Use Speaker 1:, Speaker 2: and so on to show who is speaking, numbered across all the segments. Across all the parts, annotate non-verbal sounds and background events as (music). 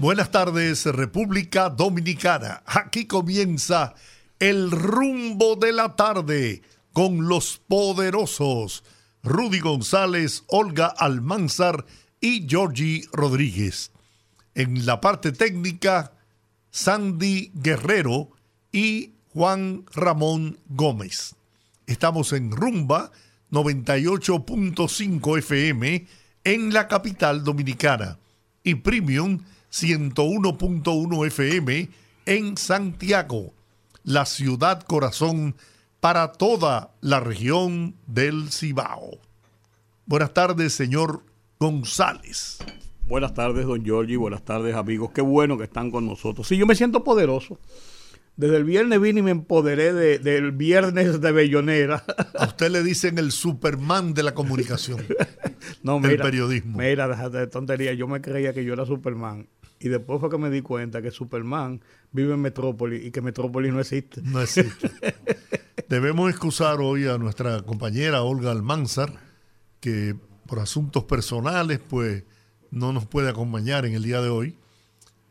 Speaker 1: Buenas tardes, República Dominicana. Aquí comienza el rumbo de la tarde con los poderosos Rudy González, Olga Almanzar y Georgie Rodríguez. En la parte técnica, Sandy Guerrero y Juan Ramón Gómez. Estamos en Rumba 98.5 FM en la capital dominicana y Premium 101.1 FM en Santiago, la ciudad corazón para toda la región del Cibao. Buenas tardes, señor González.
Speaker 2: Buenas tardes, don Giorgi. Buenas tardes, amigos. Qué bueno que están con nosotros. Sí, yo me siento poderoso. Desde el viernes vine y me empoderé del viernes de Bellonera. (laughs)
Speaker 1: A usted le dicen el Superman de la comunicación. (laughs) no, del periodismo.
Speaker 2: Mira, déjate de tontería. Yo me creía que yo era Superman. Y después fue que me di cuenta que Superman vive en Metrópolis y que Metrópolis no existe.
Speaker 1: No existe. Debemos excusar hoy a nuestra compañera Olga Almanzar, que por asuntos personales, pues no nos puede acompañar en el día de hoy.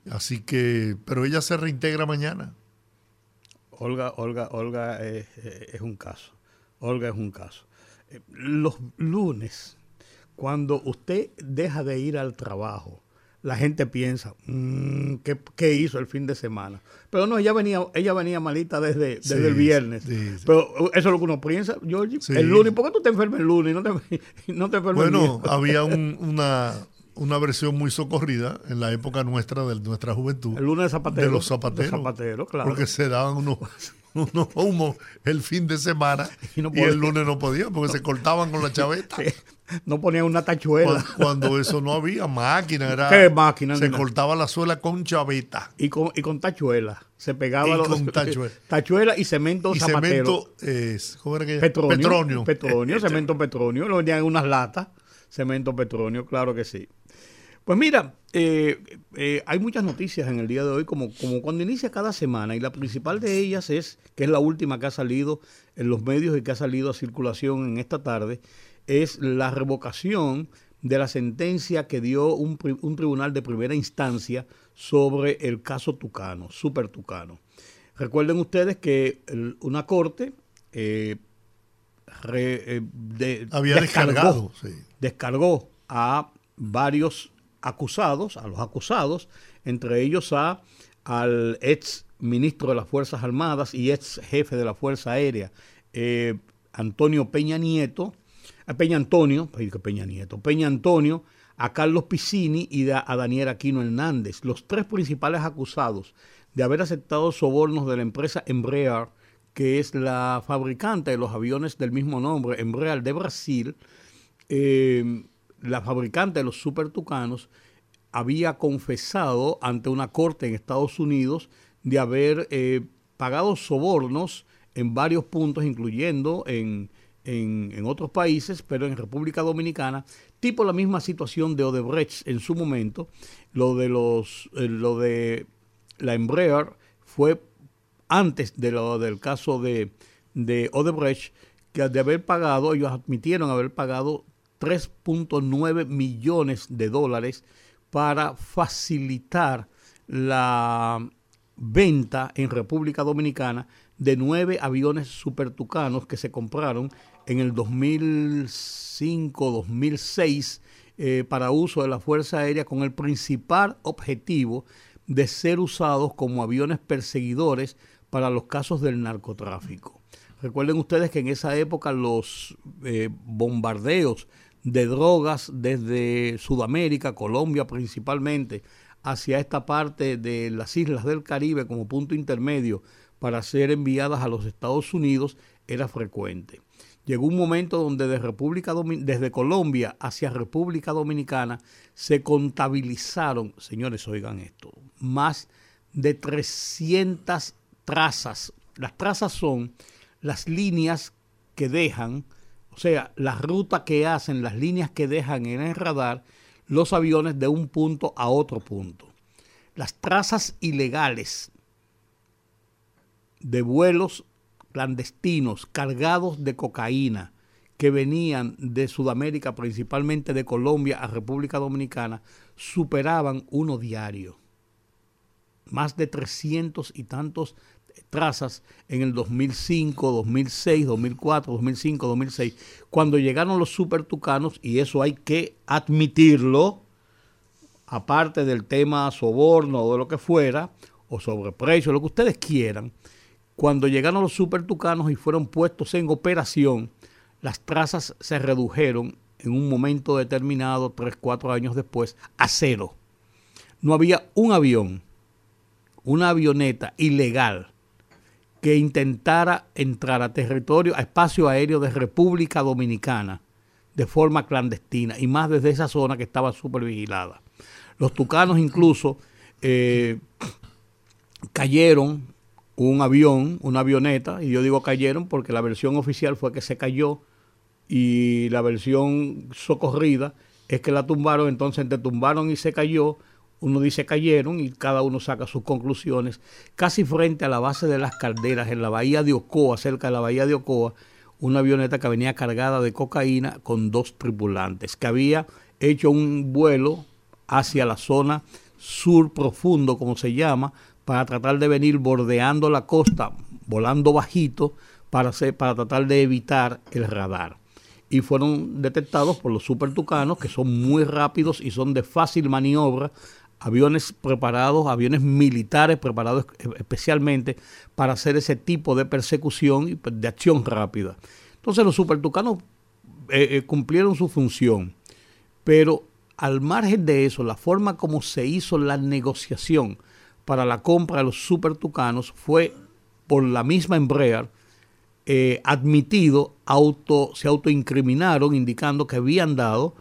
Speaker 1: Así que, pero ella se reintegra mañana.
Speaker 2: Olga, Olga, Olga es, es un caso. Olga es un caso. Eh, los lunes, cuando usted deja de ir al trabajo, la gente piensa, mm, ¿qué, hizo el fin de semana? Pero no, ella venía, ella venía malita desde, desde el viernes. Pero eso es lo que uno piensa, George. El lunes, ¿por qué tú te enfermas el lunes no te, (laughs) no te enfermas
Speaker 1: el Bueno, había (laughs) una, una versión muy socorrida en la época nuestra, de nuestra juventud.
Speaker 2: El lunes de zapatero.
Speaker 1: De los zapateros.
Speaker 2: zapateros, claro.
Speaker 1: Porque se daban unos (laughs) (laughs) unos humos el fin de semana (laughs) y, el lunes no podían porque se cortaban con la chaveta. (laughs)
Speaker 2: No ponían una tachuela.
Speaker 1: Cuando, eso no había máquina, era.
Speaker 2: ¿Qué máquina?
Speaker 1: Se cortaba la suela con chaveta.
Speaker 2: Y con, y con tachuela. Se pegaba los, con tachuela. tachuela y cemento y
Speaker 1: cemento es, ¿cómo era que?
Speaker 2: Petronio. Petronio. cemento petronio. Lo vendían en unas latas. Cemento petronio, claro que sí. Pues mira, eh, eh, hay muchas noticias en el día de hoy, como, como cuando inicia cada semana, y la principal de ellas es, que es la última que ha salido en los medios y que ha salido a circulación en esta tarde, es la revocación de la sentencia que dio un, tribunal de primera instancia sobre el caso Tucano, Super Tucano. Recuerden ustedes que una corte eh,
Speaker 1: había descargado,
Speaker 2: descargó a varios acusados, a los acusados, entre ellos a al ex ministro de las Fuerzas Armadas y ex jefe de la Fuerza Aérea, eh, Antonio Peña Nieto, a Peña Antonio, Peña Nieto, Peña Antonio, a Carlos Piscini y a Daniel Aquino Hernández, los tres principales acusados de haber aceptado sobornos de la empresa Embraer, que es la fabricante de los aviones del mismo nombre, Embraer de Brasil, eh, la fabricante de los Super Tucanos había confesado ante una corte en Estados Unidos de haber eh, pagado sobornos en varios puntos, incluyendo en, en, otros países, pero en República Dominicana, tipo la misma situación de Odebrecht en su momento. Lo de los, eh, lo de la Embraer fue antes de lo del caso de, de Odebrecht, que de haber pagado, ellos admitieron haber pagado 3.9 millones de dólares para facilitar la venta en República Dominicana de nueve aviones supertucanos que se compraron en el 2005-2006 eh, para uso de la Fuerza Aérea con el principal objetivo de ser usados como aviones perseguidores para los casos del narcotráfico. Recuerden ustedes que en esa época los eh, bombardeos de drogas desde Sudamérica, Colombia principalmente, hacia esta parte de las islas del Caribe como punto intermedio para ser enviadas a los Estados Unidos era frecuente. Llegó un momento donde de República desde Colombia hacia República Dominicana se contabilizaron, señores, oigan esto, más de 300 trazas. Las trazas son las líneas que dejan, sea, la ruta que hacen, las líneas que dejan en el radar los aviones de un punto a otro punto. Las trazas ilegales de vuelos clandestinos cargados de cocaína que venían de Sudamérica, principalmente de Colombia a República Dominicana, superaban uno diario. Más de 300 y tantos trazas en el 2005, 2006, 2004, 2005, 2006, cuando llegaron los super tucanos, y eso hay que admitirlo, aparte del tema soborno o de lo que fuera, o sobreprecio, lo que ustedes quieran, cuando llegaron los super tucanos y fueron puestos en operación, las trazas se redujeron en un momento determinado, tres, cuatro años después, a cero. No había un avión, una avioneta ilegal que intentara entrar a territorio, a espacio aéreo de República Dominicana de forma clandestina y más desde esa zona que estaba súper vigilada. Los tucanos incluso eh, cayeron un avión, una avioneta, y yo digo cayeron porque la versión oficial fue que se cayó y la versión socorrida es que la tumbaron, entonces entre tumbaron y se cayó, uno dice cayeron y cada uno saca sus conclusiones, casi frente a la base de las calderas, en la bahía de Ocoa, cerca de la bahía de Ocoa, una avioneta que venía cargada de cocaína con dos tripulantes, que había hecho un vuelo hacia la zona sur profundo, como se llama, para tratar de venir bordeando la costa, volando bajito, para, para tratar de evitar el radar. Y fueron detectados por los super tucanos, que son muy rápidos y son de fácil maniobra, aviones preparados, aviones militares preparados especialmente para hacer ese tipo de persecución y pues, de acción rápida. Entonces los supertucanos eh, eh, cumplieron su función, pero al margen de eso, la forma como se hizo la negociación para la compra de los supertucanos fue por la misma Embraer eh, admitido, auto, se autoincriminaron indicando que habían dado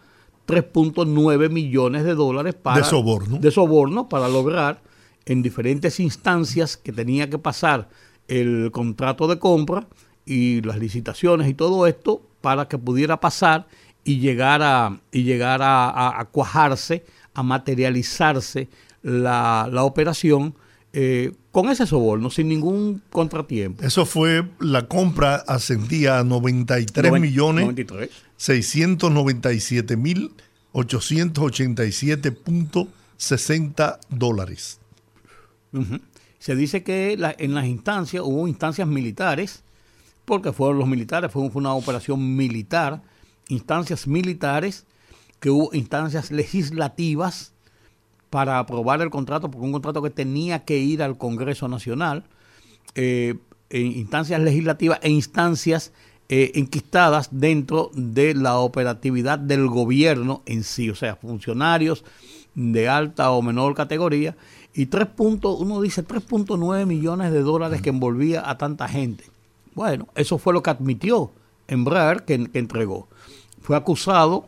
Speaker 2: 3.9 millones de dólares para,
Speaker 1: de soborno.
Speaker 2: de soborno para lograr en diferentes instancias que tenía que pasar el contrato de compra y las licitaciones y todo esto para que pudiera pasar y llegar a, y llegar a, cuajarse, a materializarse la, operación eh, con ese soborno, sin ningún contratiempo.
Speaker 1: Eso fue, la compra ascendía a 93 millones 93. 697 mil 887.60 dólares.
Speaker 2: Se dice que en las instancias, hubo instancias militares, porque fueron los militares, fue, una operación militar, instancias militares, que hubo instancias legislativas para aprobar el contrato, porque un contrato que tenía que ir al Congreso Nacional, eh, instancias legislativas e instancias eh, enquistadas dentro de la operatividad del gobierno en sí, o sea, funcionarios de alta o menor categoría, y 3 uno dice 3.9 millones de dólares que envolvía a tanta gente. Bueno, eso fue lo que admitió Embraer que, entregó. Fue acusado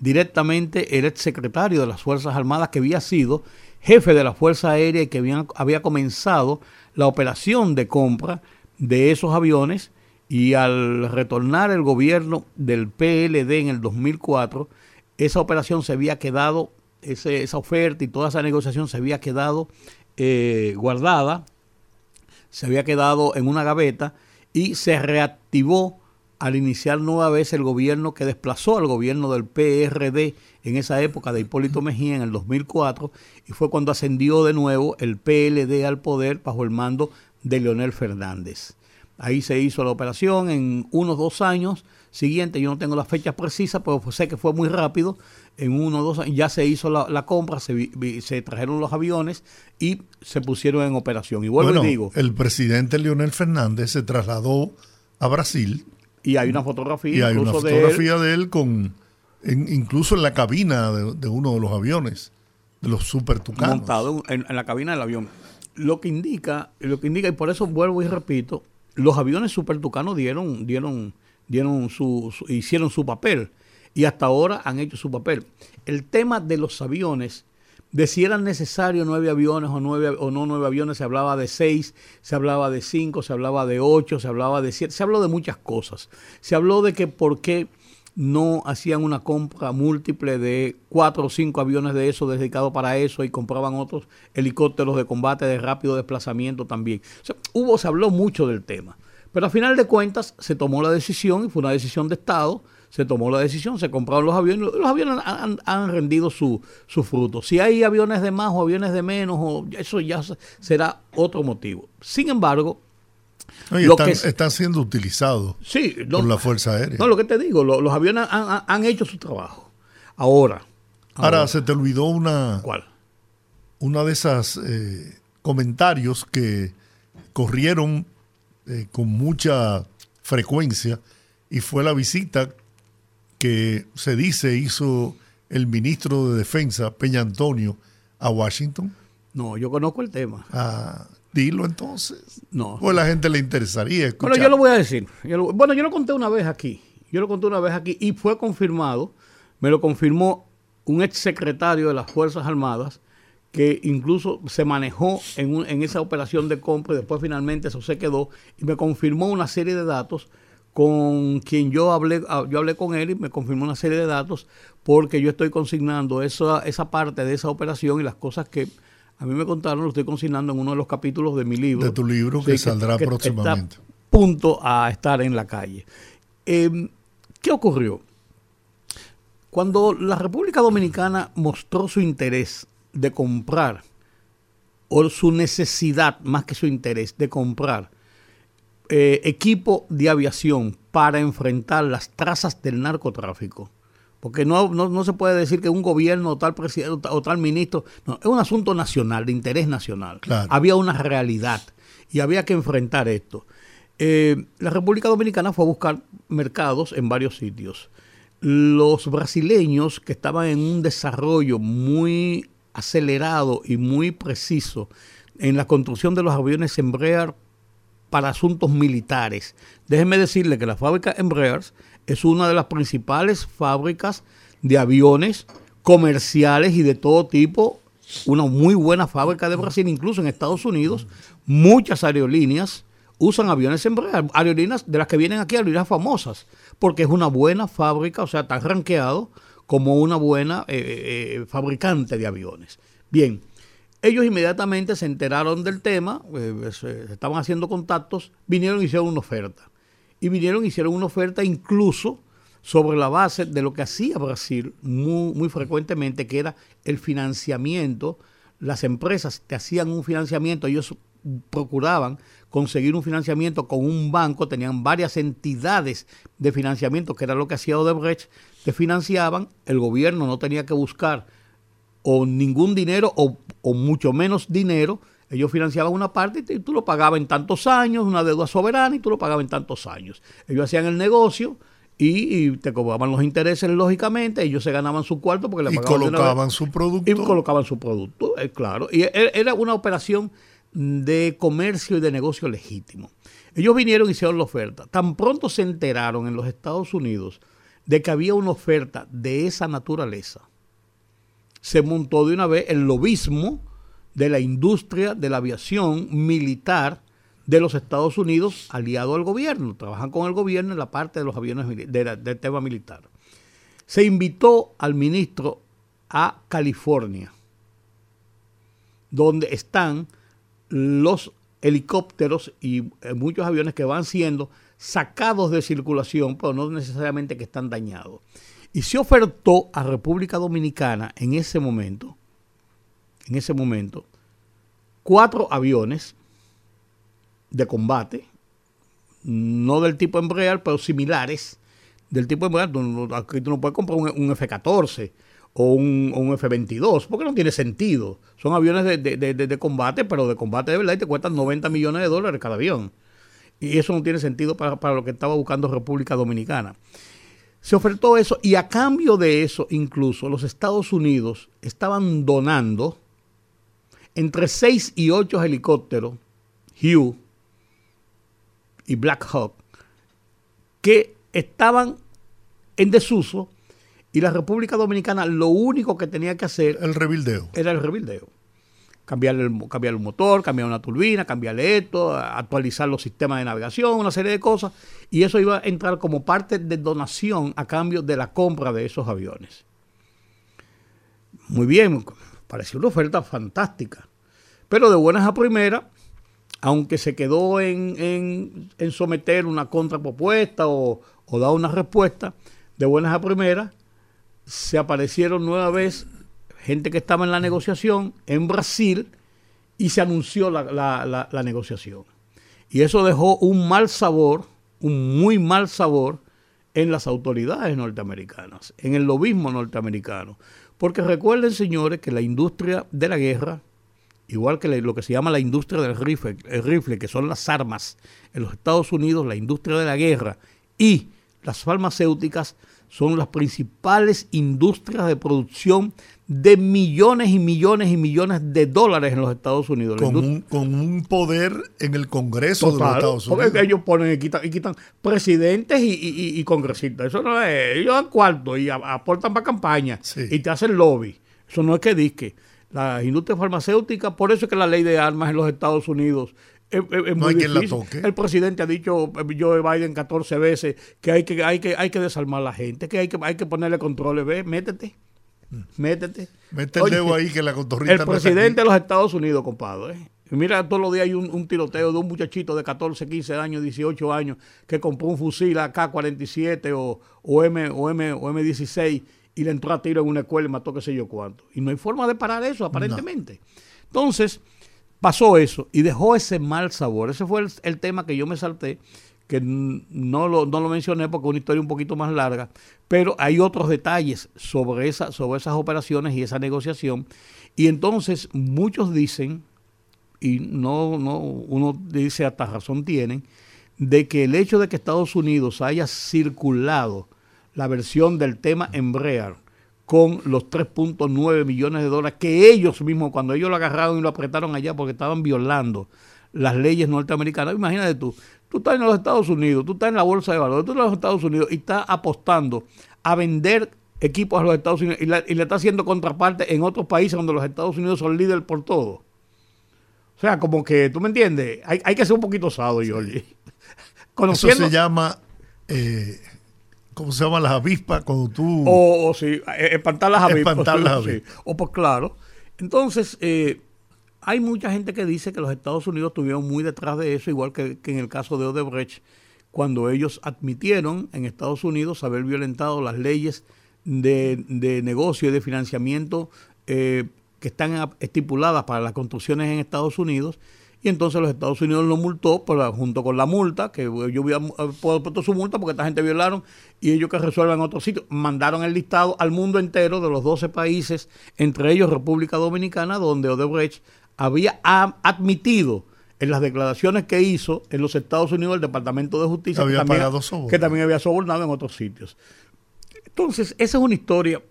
Speaker 2: directamente el ex secretario de las Fuerzas Armadas que había sido jefe de la Fuerza Aérea y que había comenzado la operación de compra de esos aviones y al retornar el gobierno del PLD en el 2004, esa operación se había quedado, esa oferta y toda esa negociación se había quedado eh, guardada, se había quedado en una gaveta y se reactivó al iniciar nueva vez el gobierno que desplazó al gobierno del PRD en esa época de Hipólito Mejía en el 2004 y fue cuando ascendió de nuevo el PLD al poder bajo el mando de Leonel Fernández. Ahí se hizo la operación en unos dos años siguientes. Yo no tengo las fechas precisas, pero sé que fue muy rápido. En uno o dos años ya se hizo la, compra, se, se, trajeron los aviones y se pusieron en operación. Y vuelvo y digo.
Speaker 1: El presidente Leonel Fernández se trasladó a Brasil.
Speaker 2: Y hay una fotografía.
Speaker 1: Y hay una fotografía de él, con, incluso en la cabina de, uno de los aviones, de los super tucanos.
Speaker 2: Montado en, en la cabina del avión. Lo que indica, lo que indica, y por eso vuelvo y repito, los aviones supertucanos dieron, dieron, dieron su, hicieron su papel y hasta ahora han hecho su papel. El tema de los aviones de si eran necesarios nueve aviones o, nueve, o no nueve aviones, se hablaba de seis, se hablaba de cinco, se hablaba de ocho, se hablaba de siete, se habló de muchas cosas. Se habló de que por qué no hacían una compra múltiple de cuatro o cinco aviones de eso dedicados para eso y compraban otros helicópteros de combate de rápido desplazamiento también. hubo, se habló mucho del tema. Pero a final de cuentas se tomó la decisión y fue una decisión de Estado. Se tomó la decisión, se compraron los aviones. Los aviones han, rendido su, su, fruto. Si hay aviones de más o aviones de menos, o eso ya será otro motivo. Sin embargo,
Speaker 1: están, siendo utilizados por la Fuerza Aérea.
Speaker 2: No, lo que te digo, los aviones han, hecho su trabajo. Ahora,
Speaker 1: ahora. se te olvidó una.
Speaker 2: ¿Cuál?
Speaker 1: Una de esas eh, comentarios que corrieron eh, con mucha frecuencia y fue la visita que se dice hizo el ministro de Defensa, Peña Antonio, a Washington.
Speaker 2: No, yo conozco el tema.
Speaker 1: Ah, Dilo entonces.
Speaker 2: No.
Speaker 1: Pues a la gente le interesaría escuchar.
Speaker 2: Bueno, yo lo voy a decir. bueno, yo lo conté una vez aquí. Yo lo conté una vez aquí y fue confirmado. Me lo confirmó un ex secretario de las Fuerzas Armadas que incluso se manejó en, en esa operación de compra y después finalmente eso se quedó y me confirmó una serie de datos con quien yo hablé, ah, yo hablé con él y me confirmó una serie de datos porque yo estoy consignando esa, esa parte de esa operación y las cosas que a mí me contaron, lo estoy consignando en uno de los capítulos de mi libro.
Speaker 1: De tu libro que, saldrá próximamente.
Speaker 2: punto a estar en la calle. Em, ¿Qué ocurrió? Cuando la República Dominicana mostró su interés de comprar, o su necesidad, más que su interés, de comprar eh, equipo de aviación para enfrentar las trazas del narcotráfico, porque no, no, se puede decir que un gobierno o tal presidente o tal ministro, no, es un asunto nacional, de interés nacional. Había una realidad y había que enfrentar esto. Eh, la República Dominicana fue a buscar mercados en varios sitios. Los brasileños que estaban en un desarrollo muy acelerado y muy preciso en la construcción de los aviones Embraer para asuntos militares. Déjenme decirle que la fábrica Embraer es una de las principales fábricas de aviones comerciales y de todo tipo, una muy buena fábrica de Brasil, incluso en Estados Unidos, muchas aerolíneas usan aviones en aerolíneas de las que vienen aquí, aerolíneas famosas, porque es una buena fábrica, o sea, tan ranqueado como una buena eh, eh, eh, fabricante de aviones. Bien, ellos inmediatamente se enteraron del tema, estaban haciendo contactos, vinieron y hicieron una oferta y vinieron hicieron una oferta incluso sobre la base de lo que hacía Brasil muy, muy frecuentemente, que era el financiamiento. Las empresas te hacían un financiamiento, ellos procuraban conseguir un financiamiento con un banco, tenían varias entidades de financiamiento, que era lo que hacía Odebrecht, te financiaban, el gobierno no tenía que buscar o ningún dinero o mucho menos dinero, ellos financiaban una parte y tú lo pagabas en tantos años, una deuda soberana y tú lo pagabas en tantos años. Ellos hacían el negocio y, te cobraban los intereses, lógicamente, ellos se ganaban su cuarto porque le
Speaker 1: pagaban. Y colocaban su producto.
Speaker 2: Y colocaban su producto, eh, claro. Y e, era una operación de comercio y de negocio legítimo. Ellos vinieron y hicieron la oferta. Tan pronto se enteraron en los Estados Unidos de que había una oferta de esa naturaleza, se montó de una vez el lobismo de la industria de la aviación militar de los Estados Unidos aliado al gobierno. Trabajan con el gobierno en la parte de los aviones del tema militar. Se invitó al ministro a California, donde están los helicópteros y eh, muchos aviones que van siendo sacados de circulación, pero no necesariamente que están dañados. Y se ofertó a República Dominicana en ese momento en ese momento cuatro aviones de combate, no del tipo Embraer, pero similares del tipo Embraer. Aquí tú no puedes comprar un, F-14 o un, F-22, porque no tiene sentido. Son aviones de, combate, pero de combate de verdad y te cuestan 90 millones de dólares cada avión. Y eso no tiene sentido para, para lo que estaba buscando República Dominicana. Se ofertó eso y a cambio de eso incluso los Estados Unidos estaban donando entre 6 y 8 helicópteros Hugh y Black Hawk que estaban en desuso Y la República Dominicana lo único que tenía que hacer
Speaker 1: El rebildeo.
Speaker 2: era el rebildeo. Cambiarle el, cambiar el motor, cambiar una turbina, cambiarle esto, actualizar los sistemas de navegación, una serie de cosas. Y eso iba a entrar como parte de donación a cambio de la compra de esos aviones. Muy bien, pareció una oferta fantástica. Pero de buenas a primeras, aunque se quedó en, someter una contrapropuesta o, dar una respuesta, de buenas a primeras, se aparecieron nueva vez gente que estaba en la negociación en Brasil y se anunció la- la negociación. Y eso dejó un mal sabor, un muy mal sabor en las autoridades norteamericanas, en el lobismo norteamericano. Porque recuerden, señores, que la industria de la guerra, igual que lo que se llama la industria del rifle, el rifle, que son las armas en los Estados Unidos, la industria de la guerra y las farmacéuticas son las principales industrias de producción de millones y millones y millones de dólares en los Estados Unidos.
Speaker 1: Con un, con un poder en el Congreso de los Estados
Speaker 2: porque
Speaker 1: Unidos.
Speaker 2: ellos ponen y quitan, y quitan presidentes y, y- y- congresistas. Eso no es. Ellos dan cuarto y aportan para campaña
Speaker 1: Sí.
Speaker 2: y te hacen lobby. Eso no es que disque. La industria farmacéutica, por eso es que la ley de armas en los Estados Unidos es, es- es
Speaker 1: No
Speaker 2: muy
Speaker 1: hay quien la toque.
Speaker 2: El presidente ha dicho, eh, Joe Biden, 14 veces que hay que, hay que, hay que desarmar a la gente, que hay que, hay que ponerle controles. Ve, métete. Métete.
Speaker 1: Mm. Mete el dedo ahí que la
Speaker 2: el
Speaker 1: no
Speaker 2: presidente de los Estados Unidos, compadre. ¿eh? Mira, todos los días hay un, un tiroteo de un muchachito de 14, 15 años, 18 años, que compró un fusil AK-47 o, o, M, o, M, o M16 y le entró a tiro en una escuela y mató qué sé yo cuánto. Y no hay forma de parar eso, aparentemente. Entonces, pasó eso y dejó ese mal sabor. Ese fue el, el tema que yo me salté, que no lo, no lo mencioné porque es una historia un poquito más larga, pero hay otros detalles sobre, esa, sobre esas operaciones y esa negociación. Y entonces muchos dicen, y no, no, uno dice hasta razón tienen, de que el hecho de que Estados Unidos haya circulado la versión del tema Embraer con los 3.9 millones de dólares que ellos mismos, cuando ellos lo agarraron y lo apretaron allá porque estaban violando las leyes norteamericanas, imagínate tú, tú estás en los Estados Unidos, tú estás en la bolsa de valores, tú estás en los Estados Unidos y estás apostando a vender equipos a los Estados Unidos y, la- y le está haciendo contraparte en otros países donde los Estados Unidos son líderes por todo. O sea, como que, ¿tú me entiendes? Hay, hay que ser un poquito osado, Jorge.
Speaker 1: Eso se llama, eh, ¿cómo se llaman las avispas? Cuando tú...
Speaker 2: O, o sí, eh, espantar las avispas.
Speaker 1: Espantar las
Speaker 2: sí,
Speaker 1: avispas.
Speaker 2: O pues claro. Entonces, eh, hay mucha gente que dice que los Estados Unidos estuvieron muy detrás de eso, igual que, que en el caso de Odebrecht, cuando ellos admitieron en Estados Unidos haber violentado las leyes de, de negocio y de financiamiento eh, que están estipuladas para las construcciones en Estados Unidos. Y entonces los Estados Unidos lo multó junto con la multa, que yo había puesto su multa porque esta gente violaron y ellos que resuelvan en otro sitio. Mandaron el listado al mundo entero de los 12 países, entre ellos República Dominicana, donde Odebrecht había admitido en las declaraciones que hizo en los Estados Unidos el Departamento de Justicia
Speaker 1: Había
Speaker 2: que, también,
Speaker 1: pagado
Speaker 2: que también había sobornado en otros sitios. Entonces, esa es una historia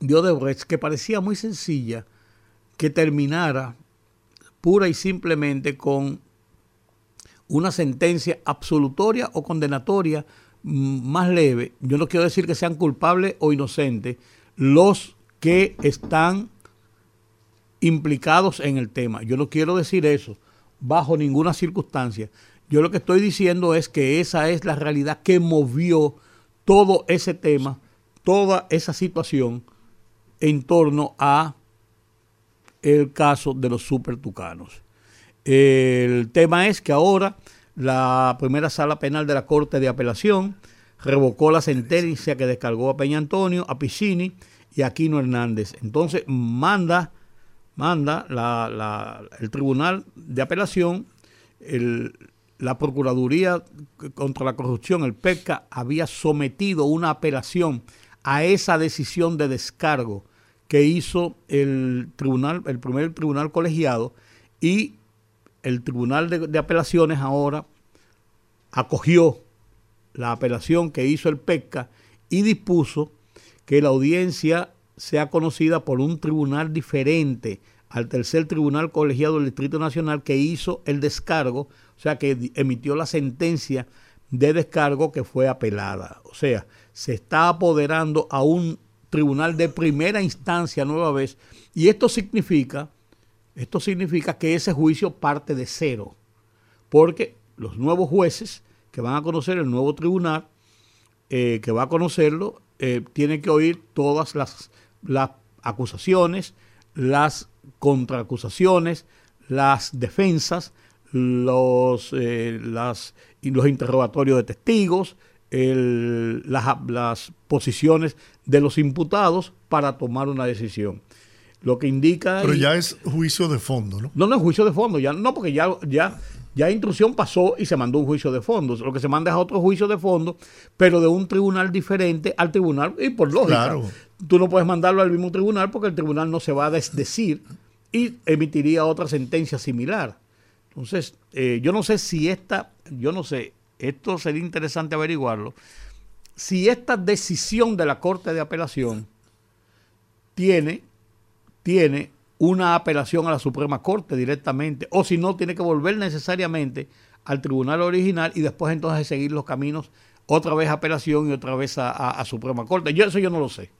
Speaker 2: de Odebrecht que parecía muy sencilla que terminara pura y simplemente con una sentencia absolutoria o condenatoria mm, más leve. Yo no quiero decir que sean culpables o inocentes los que están implicados en el tema. Yo no quiero decir eso bajo ninguna circunstancia. Yo lo que estoy diciendo es que esa es la realidad que movió todo ese tema, toda esa situación en torno a el caso de los supertucanos. El tema es que ahora la primera sala penal de la Corte de Apelación revocó la sentencia que descargó a Peña Antonio, a Piccini y a Aquino Hernández. Entonces manda, manda el Tribunal de Apelación, el- la Procuraduría contra la Corrupción, el PECA, había sometido una apelación a esa decisión de descargo que hizo el tribunal, el primer tribunal colegiado, y el tribunal de, apelaciones ahora acogió la apelación que hizo el PECA y dispuso que la audiencia sea conocida por un tribunal diferente al tercer tribunal colegiado del Distrito Nacional que hizo el descargo, o sea, que emitió la sentencia de descargo que fue apelada. O sea, se está apoderando a un tribunal de primera instancia nueva vez. Y esto significa, esto significa que ese juicio parte de cero. Porque los nuevos jueces que van a conocer el nuevo tribunal, eh, que va a conocerlo, eh, tienen que oír todas las, las acusaciones, las contraacusaciones, las defensas, los, eh, las, los interrogatorios de testigos, las, posiciones de los imputados para tomar una decisión. Lo que indica...
Speaker 1: Pero ya es juicio de fondo, ¿no?
Speaker 2: No, no es juicio de fondo, ya no, porque ya, ya, ya instrucción pasó y se mandó un juicio de fondo. Lo que se manda es otro juicio de fondo, pero de un tribunal diferente al tribunal, y por lógica. Tú no puedes mandarlo al mismo tribunal porque el tribunal no se va a desdecir y emitiría otra sentencia similar. Entonces, eh, yo no sé si esta, yo no sé, esto sería interesante averiguarlo, si esta decisión de la Corte de Apelación tiene, tiene una apelación a la Suprema Corte directamente, o si no, tiene que volver necesariamente al tribunal original y después entonces seguir los caminos, otra vez a apelación y otra vez a, Suprema Corte. Yo eso yo no lo sé.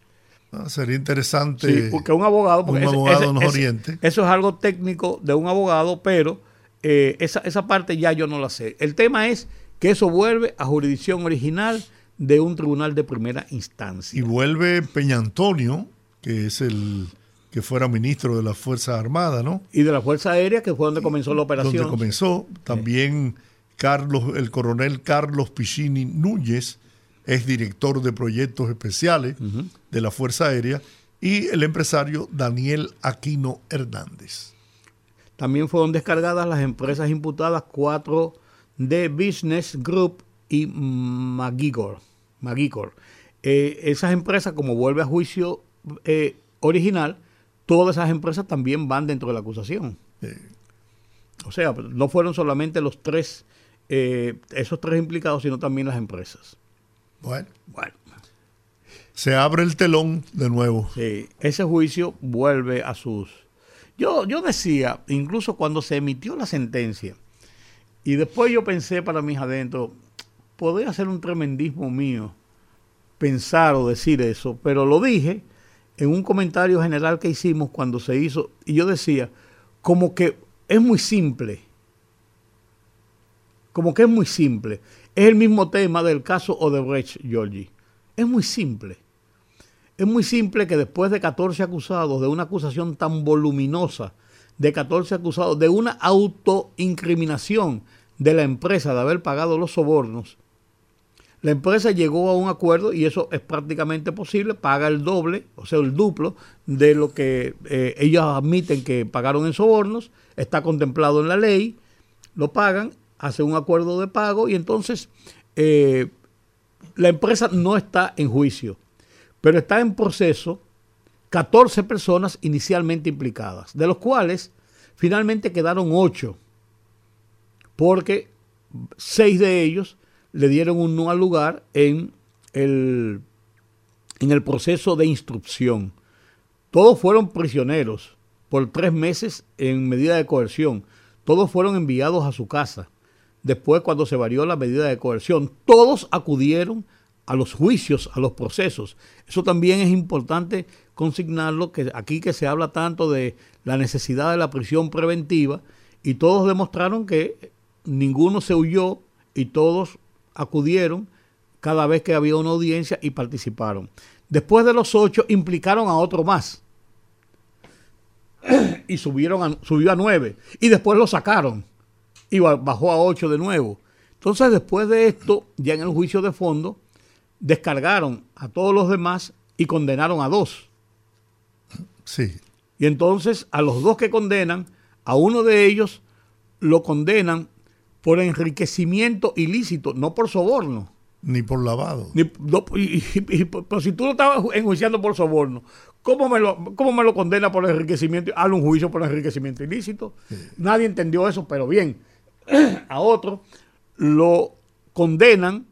Speaker 1: Ah, sería interesante.
Speaker 2: Sí, porque un abogado,
Speaker 1: un abogado nos oriente.
Speaker 2: Eso es algo técnico de un abogado, pero eh, esa, esa parte ya yo no la sé. El tema es que eso vuelve a jurisdicción original de un tribunal de primera instancia.
Speaker 1: Y vuelve Peña Antonio, que es el que fuera ministro de las Fuerzas Armadas, ¿no?
Speaker 2: Y de la Fuerza Aérea, que fue donde comenzó la operación.
Speaker 1: Donde comenzó. También Carlos, el coronel Carlos Piccini Núñez es director de proyectos especiales de la Fuerza Aérea. Y el empresario Daniel Aquino Hernández.
Speaker 2: También fueron descargadas las empresas imputadas cuatro de Business Group y. Magigor. Eh, esas empresas, como vuelve a juicio eh, original, todas esas empresas también van dentro de la acusación. O sea, no fueron solamente los tres, eh, esos tres implicados, sino también las empresas.
Speaker 1: Bueno. Bueno. Se abre el telón de nuevo.
Speaker 2: Sí, ese juicio vuelve a sus... Yo, yo decía, incluso cuando se emitió la sentencia, y después yo pensé para mis adentros, podría ser un tremendismo mío pensar o decir eso, pero lo dije en un comentario general que hicimos cuando se hizo, y yo decía, como que es muy simple, como que es muy simple. Es el mismo tema del caso Odebrecht, Georgie. Es muy simple. Es muy simple que después de 14 acusados de una acusación tan voluminosa, de 14 acusados de una autoincriminación de la empresa de haber pagado los sobornos, la empresa llegó a un acuerdo y eso es prácticamente posible, paga el doble, o sea, el duplo de lo que eh, ellos admiten que pagaron en sobornos, está contemplado en la ley, lo pagan, hacen un acuerdo de pago y entonces eh, la empresa no está en juicio, pero está en proceso 14 personas inicialmente implicadas, de los cuales finalmente quedaron 8, porque 6 de ellos le dieron un no al lugar en el, en el proceso de instrucción. Todos fueron prisioneros por tres meses en medida de coerción. Todos fueron enviados a su casa. Después, cuando se varió la medida de coerción, todos acudieron a los juicios, a los procesos. Eso también es importante consignarlo, que aquí que se habla tanto de la necesidad de la prisión preventiva, y todos demostraron que ninguno se huyó y todos acudieron cada vez que había una audiencia y participaron. Después de los ocho, implicaron a otro más. y subieron subió a nueve. Y después lo sacaron. Y bajó a ocho de nuevo. Entonces, después de esto, ya en el juicio de fondo, descargaron a todos los demás y condenaron a dos.
Speaker 1: Sí.
Speaker 2: Y entonces a los dos que condenan, a uno de ellos lo condenan por enriquecimiento ilícito, no por soborno.
Speaker 1: Ni por lavado.
Speaker 2: pero si tú lo estabas enjuiciando por soborno, ¿cómo me lo, cómo me lo condena por enriquecimiento? Hazle un juicio por enriquecimiento ilícito. Nadie entendió eso, pero bien. (clears throat) A otro lo condenan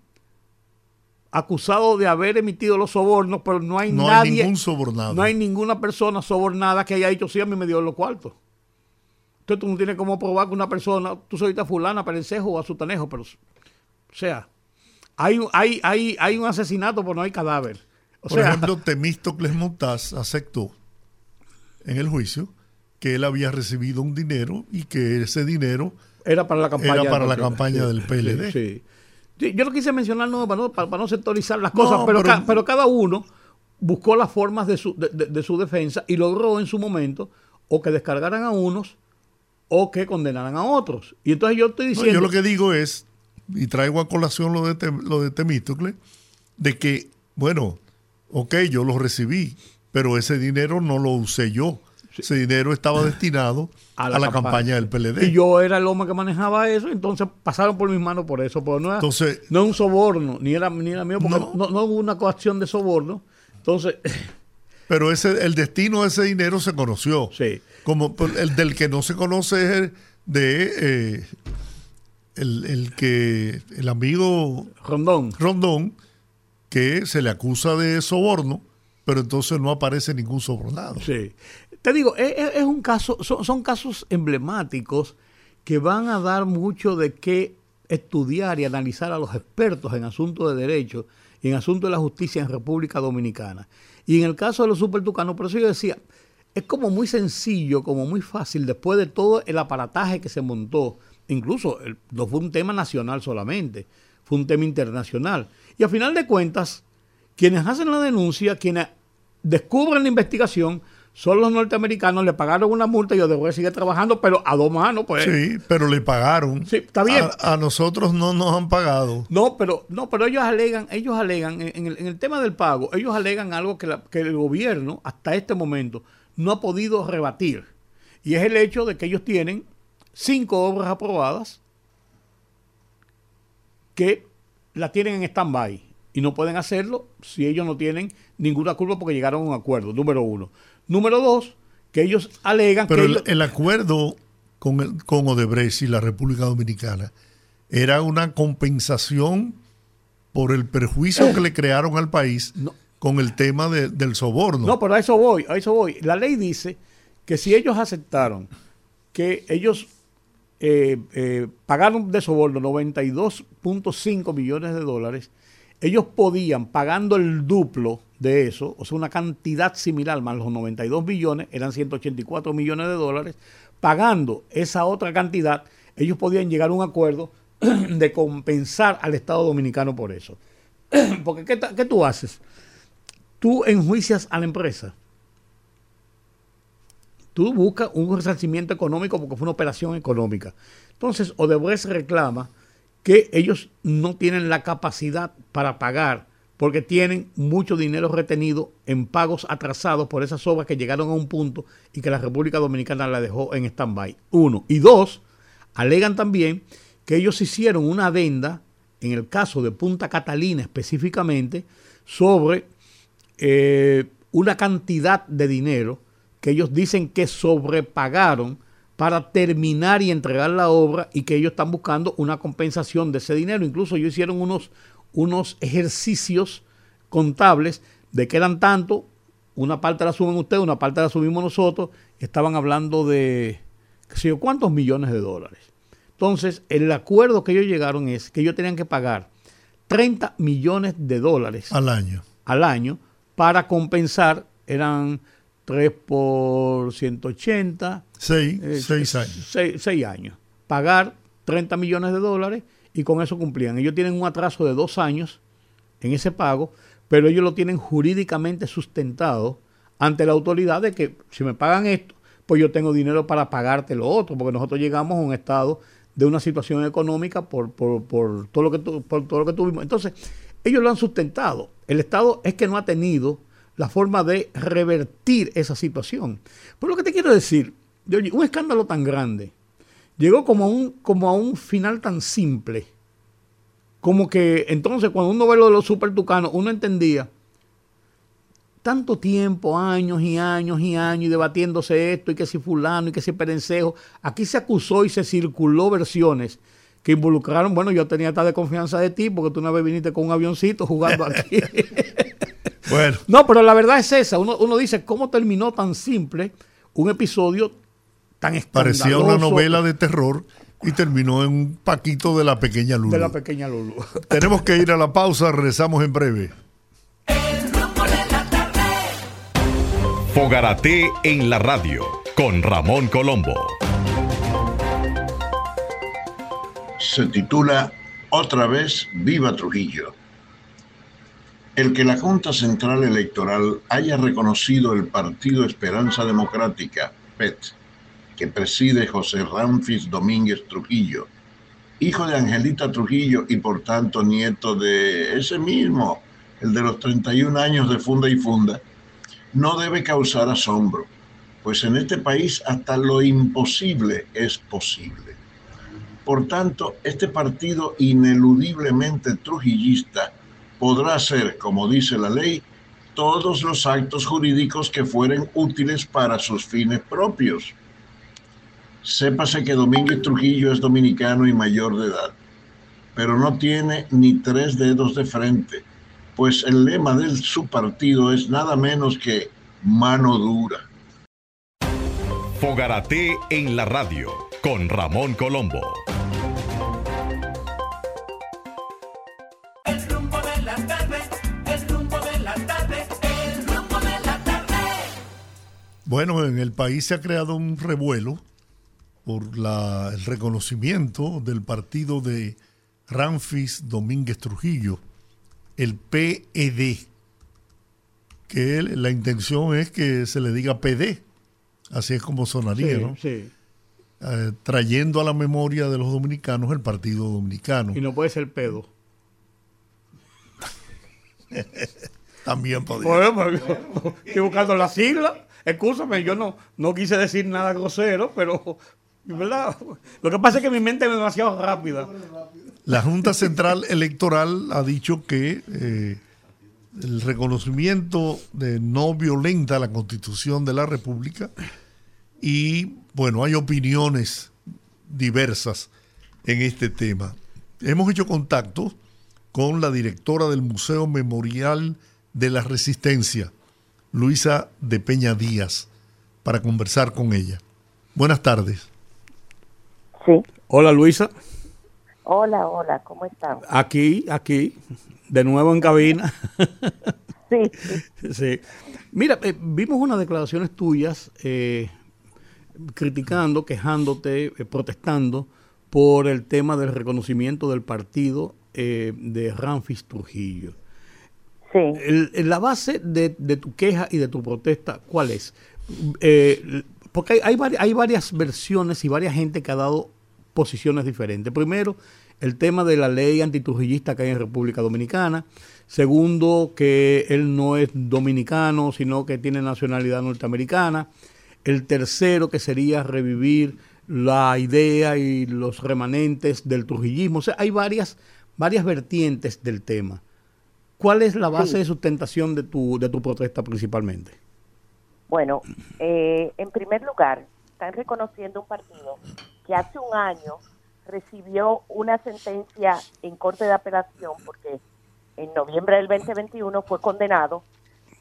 Speaker 2: acusado de haber emitido los sobornos, pero no hay
Speaker 1: no
Speaker 2: nadie.
Speaker 1: Hay ningún sobornado.
Speaker 2: No hay ninguna persona sobornada que haya dicho sí a mí me dio los cuartos. Entonces tú no tienes cómo probar que una persona, tú soy fulana, perencejo o azutanejo, pero, o sea, hay, hay, hay, hay un asesinato, pero no hay cadáver.
Speaker 1: Por ejemplo, Temístocles Montaz aceptó en el juicio que él había recibido un dinero y que ese dinero
Speaker 2: era para la campaña,
Speaker 1: era para la campaña del PLD.
Speaker 2: Sí, Yo lo quise mencionar no, para, no, para, no sectorizar las cosas, pero, pero, cada uno buscó las formas de su, de, su defensa y logró en su momento o que descargaran a unos o que condenaran a otros. Y entonces yo estoy diciendo...
Speaker 1: yo lo que digo es, y traigo a colación lo de, lo de Temístocles, de que, bueno, ok, yo lo recibí, pero ese dinero no lo usé yo. Ese dinero estaba (laughs) destinado a la, campaña. del PLD.
Speaker 2: Y yo era el hombre que manejaba eso, entonces pasaron por mis manos por eso. Pero no, entonces, no es un soborno, ni era, ni era mío, porque no, no, hubo una coacción de soborno. Entonces. (laughs)
Speaker 1: Pero ese, el destino de ese dinero se conoció.
Speaker 2: Sí.
Speaker 1: Como el del que no se conoce es el de eh, el, el, que el amigo
Speaker 2: Rondón.
Speaker 1: Rondón que se le acusa de soborno, pero entonces no aparece ningún sobornado.
Speaker 2: Sí. Te digo, es, un caso, son, casos emblemáticos que van a dar mucho de qué estudiar y analizar a los expertos en asuntos de derecho y en asuntos de la justicia en República Dominicana. Y en el caso de los supertucanos, por eso yo decía, es como muy sencillo, como muy fácil, después de todo el aparataje que se montó, incluso no fue un tema nacional solamente, fue un tema internacional. Y a final de cuentas, quienes hacen la denuncia, quienes descubren la investigación, son los norteamericanos, le pagaron una multa y Odebrecht sigue trabajando, pero a dos manos, pues.
Speaker 1: Sí, pero le pagaron.
Speaker 2: Sí, está bien.
Speaker 1: A, nosotros no nos han pagado.
Speaker 2: No, pero, no, pero ellos alegan, ellos alegan, en, el, tema del pago, ellos alegan algo que, que el gobierno, hasta este momento, no ha podido rebatir. Y es el hecho de que ellos tienen cinco obras aprobadas que la tienen en stand-by y no pueden hacerlo si ellos no tienen ninguna culpa porque llegaron a un acuerdo, número uno. Número dos, que ellos alegan
Speaker 1: Pero
Speaker 2: que...
Speaker 1: el, acuerdo con, el, con Odebrecht y la República Dominicana era una compensación por el perjuicio que le crearon al país (coughs) con el tema del soborno.
Speaker 2: No, pero a eso voy, a eso voy. La ley dice que si ellos aceptaron que ellos eh, eh, pagaron de soborno 92.5 millones de dólares, ellos podían, pagando el duplo de eso, o sea, una cantidad similar más los 92 millones, eran 184 millones de dólares, pagando esa otra cantidad, ellos podían llegar a un acuerdo (clears throat) de compensar al Estado Dominicano por eso. (clears throat) Porque, ¿qué, ¿qué tú haces? Tú enjuicias a la empresa tú buscas un resarcimiento económico porque fue una operación económica. Entonces, Odebrecht reclama que ellos no tienen la capacidad para pagar porque tienen mucho dinero retenido en pagos atrasados por esas obras que llegaron a un punto y que la República Dominicana la dejó en stand-by. Uno. Y dos, alegan también que ellos hicieron una venda, en el caso de Punta Catalina específicamente, sobre eh, una cantidad de dinero que ellos dicen que sobrepagaron para terminar y entregar la obra y que ellos están buscando una compensación de ese dinero. Incluso ellos hicieron unos, unos ejercicios contables de que eran tanto, una parte la asumen ustedes, una parte la asumimos nosotros, estaban hablando de, qué sé yo, cuántos millones de dólares. Entonces, el acuerdo que ellos llegaron es que ellos tenían que pagar 30 millones de dólares
Speaker 1: al año.
Speaker 2: Al año para compensar, eran 3 por 180.
Speaker 1: 6, eh, años.
Speaker 2: 6, años. Pagar 30 millones de dólares y con eso cumplían. Ellos tienen un atraso de dos años en ese pago, pero ellos lo tienen jurídicamente sustentado ante la autoridad de que si me pagan esto, pues yo tengo dinero para pagarte lo otro, porque nosotros llegamos a un estado de una situación económica por, por, por todo, lo que por todo lo que tuvimos. Entonces, ellos lo han sustentado. El Estado es que no ha tenido la forma de revertir esa situación. Pero lo que te quiero decir, un escándalo tan grande llegó como a un, como a un final tan simple, como que entonces cuando uno ve lo de los supertucanos, uno entendía tanto tiempo, años y años y años, y debatiéndose esto, y que si fulano, y que si perencejo. Aquí se acusó y se circuló versiones que involucraron, bueno, yo tenía tal de confianza de ti, porque tú una vez viniste con un avioncito jugando aquí. (laughs) Bueno. No, pero la verdad es esa. Uno, uno dice, ¿cómo terminó tan simple un episodio tan escandaloso?
Speaker 1: Parecía una novela de terror, y terminó en un paquito de la pequeña Lulu.
Speaker 2: De la pequeña Lulu. (laughs)
Speaker 1: Tenemos que ir a la pausa, regresamos en breve.
Speaker 3: Fogarate en la radio con Ramón Colombo.
Speaker 4: Se titula Otra vez Viva Trujillo. El que la Junta Central Electoral haya reconocido el Partido Esperanza Democrática, PET, que preside José Ramfis Domínguez Trujillo, hijo de Angelita Trujillo y por tanto nieto de ese mismo, el de los 31 años de Funda y Funda, no debe causar asombro, pues en este país hasta lo imposible es posible. Por tanto, este partido ineludiblemente trujillista podrá hacer, como dice la ley, todos los actos jurídicos que fueren útiles para sus fines propios Sépase que Domínguez Trujillo es dominicano y mayor de edad, pero no tiene ni tres dedos de frente, pues el lema de su partido es nada menos que mano dura.
Speaker 3: Fogarate en la radio con Ramón Colombo.
Speaker 1: Bueno, en el país se ha creado un revuelo por la, el reconocimiento del partido de Ramfis Domínguez Trujillo, el PED, que la intención es que se le diga PD, así es como sonaría,
Speaker 2: Sí,
Speaker 1: ¿no?
Speaker 2: sí.
Speaker 1: Eh, trayendo a la memoria de los dominicanos el Partido Dominicano.
Speaker 2: Y no puede ser pedo. (laughs)
Speaker 1: También podría.
Speaker 2: Bueno, estoy buscando la sigla. Escúchame, yo no, no quise decir nada grosero, pero, ¿verdad? Lo que pasa es que mi mente es demasiado rápida.
Speaker 1: La Junta Central Electoral ha dicho que eh, el reconocimiento de no violenta la Constitución de la República y bueno, hay opiniones diversas en este tema. Hemos hecho contacto con la directora del Museo Memorial de la Resistencia, Luisa de Peña Díaz, para conversar con ella. Buenas tardes.
Speaker 5: Sí.
Speaker 2: Hola Luisa,
Speaker 5: Hola, hola, ¿cómo están?
Speaker 2: aquí, aquí, de nuevo en cabina.
Speaker 5: Sí, (laughs) sí.
Speaker 2: Mira, eh, vimos unas declaraciones tuyas eh, criticando, quejándote, eh, protestando por el tema del reconocimiento del partido eh, de Ramfis Trujillo.
Speaker 5: Sí.
Speaker 2: El- la base de, tu queja y de tu protesta, ¿cuál es? Eh, porque hay, hay, vari- hay varias versiones y varias gente que ha dado posiciones diferentes. Primero, el tema de la ley antitrujillista que hay en República Dominicana. Segundo, que él no es dominicano, sino que tiene nacionalidad norteamericana. El tercero, que sería revivir la idea y los remanentes del trujillismo. O sea, hay varias, varias vertientes del tema. ¿Cuál es la base
Speaker 5: Sí.
Speaker 2: de sustentación de tu, de tu protesta principalmente?
Speaker 5: Bueno, eh, en primer lugar, están reconociendo un partido que hace un año recibió una sentencia en Corte de Apelación porque en noviembre del 2021 fue condenado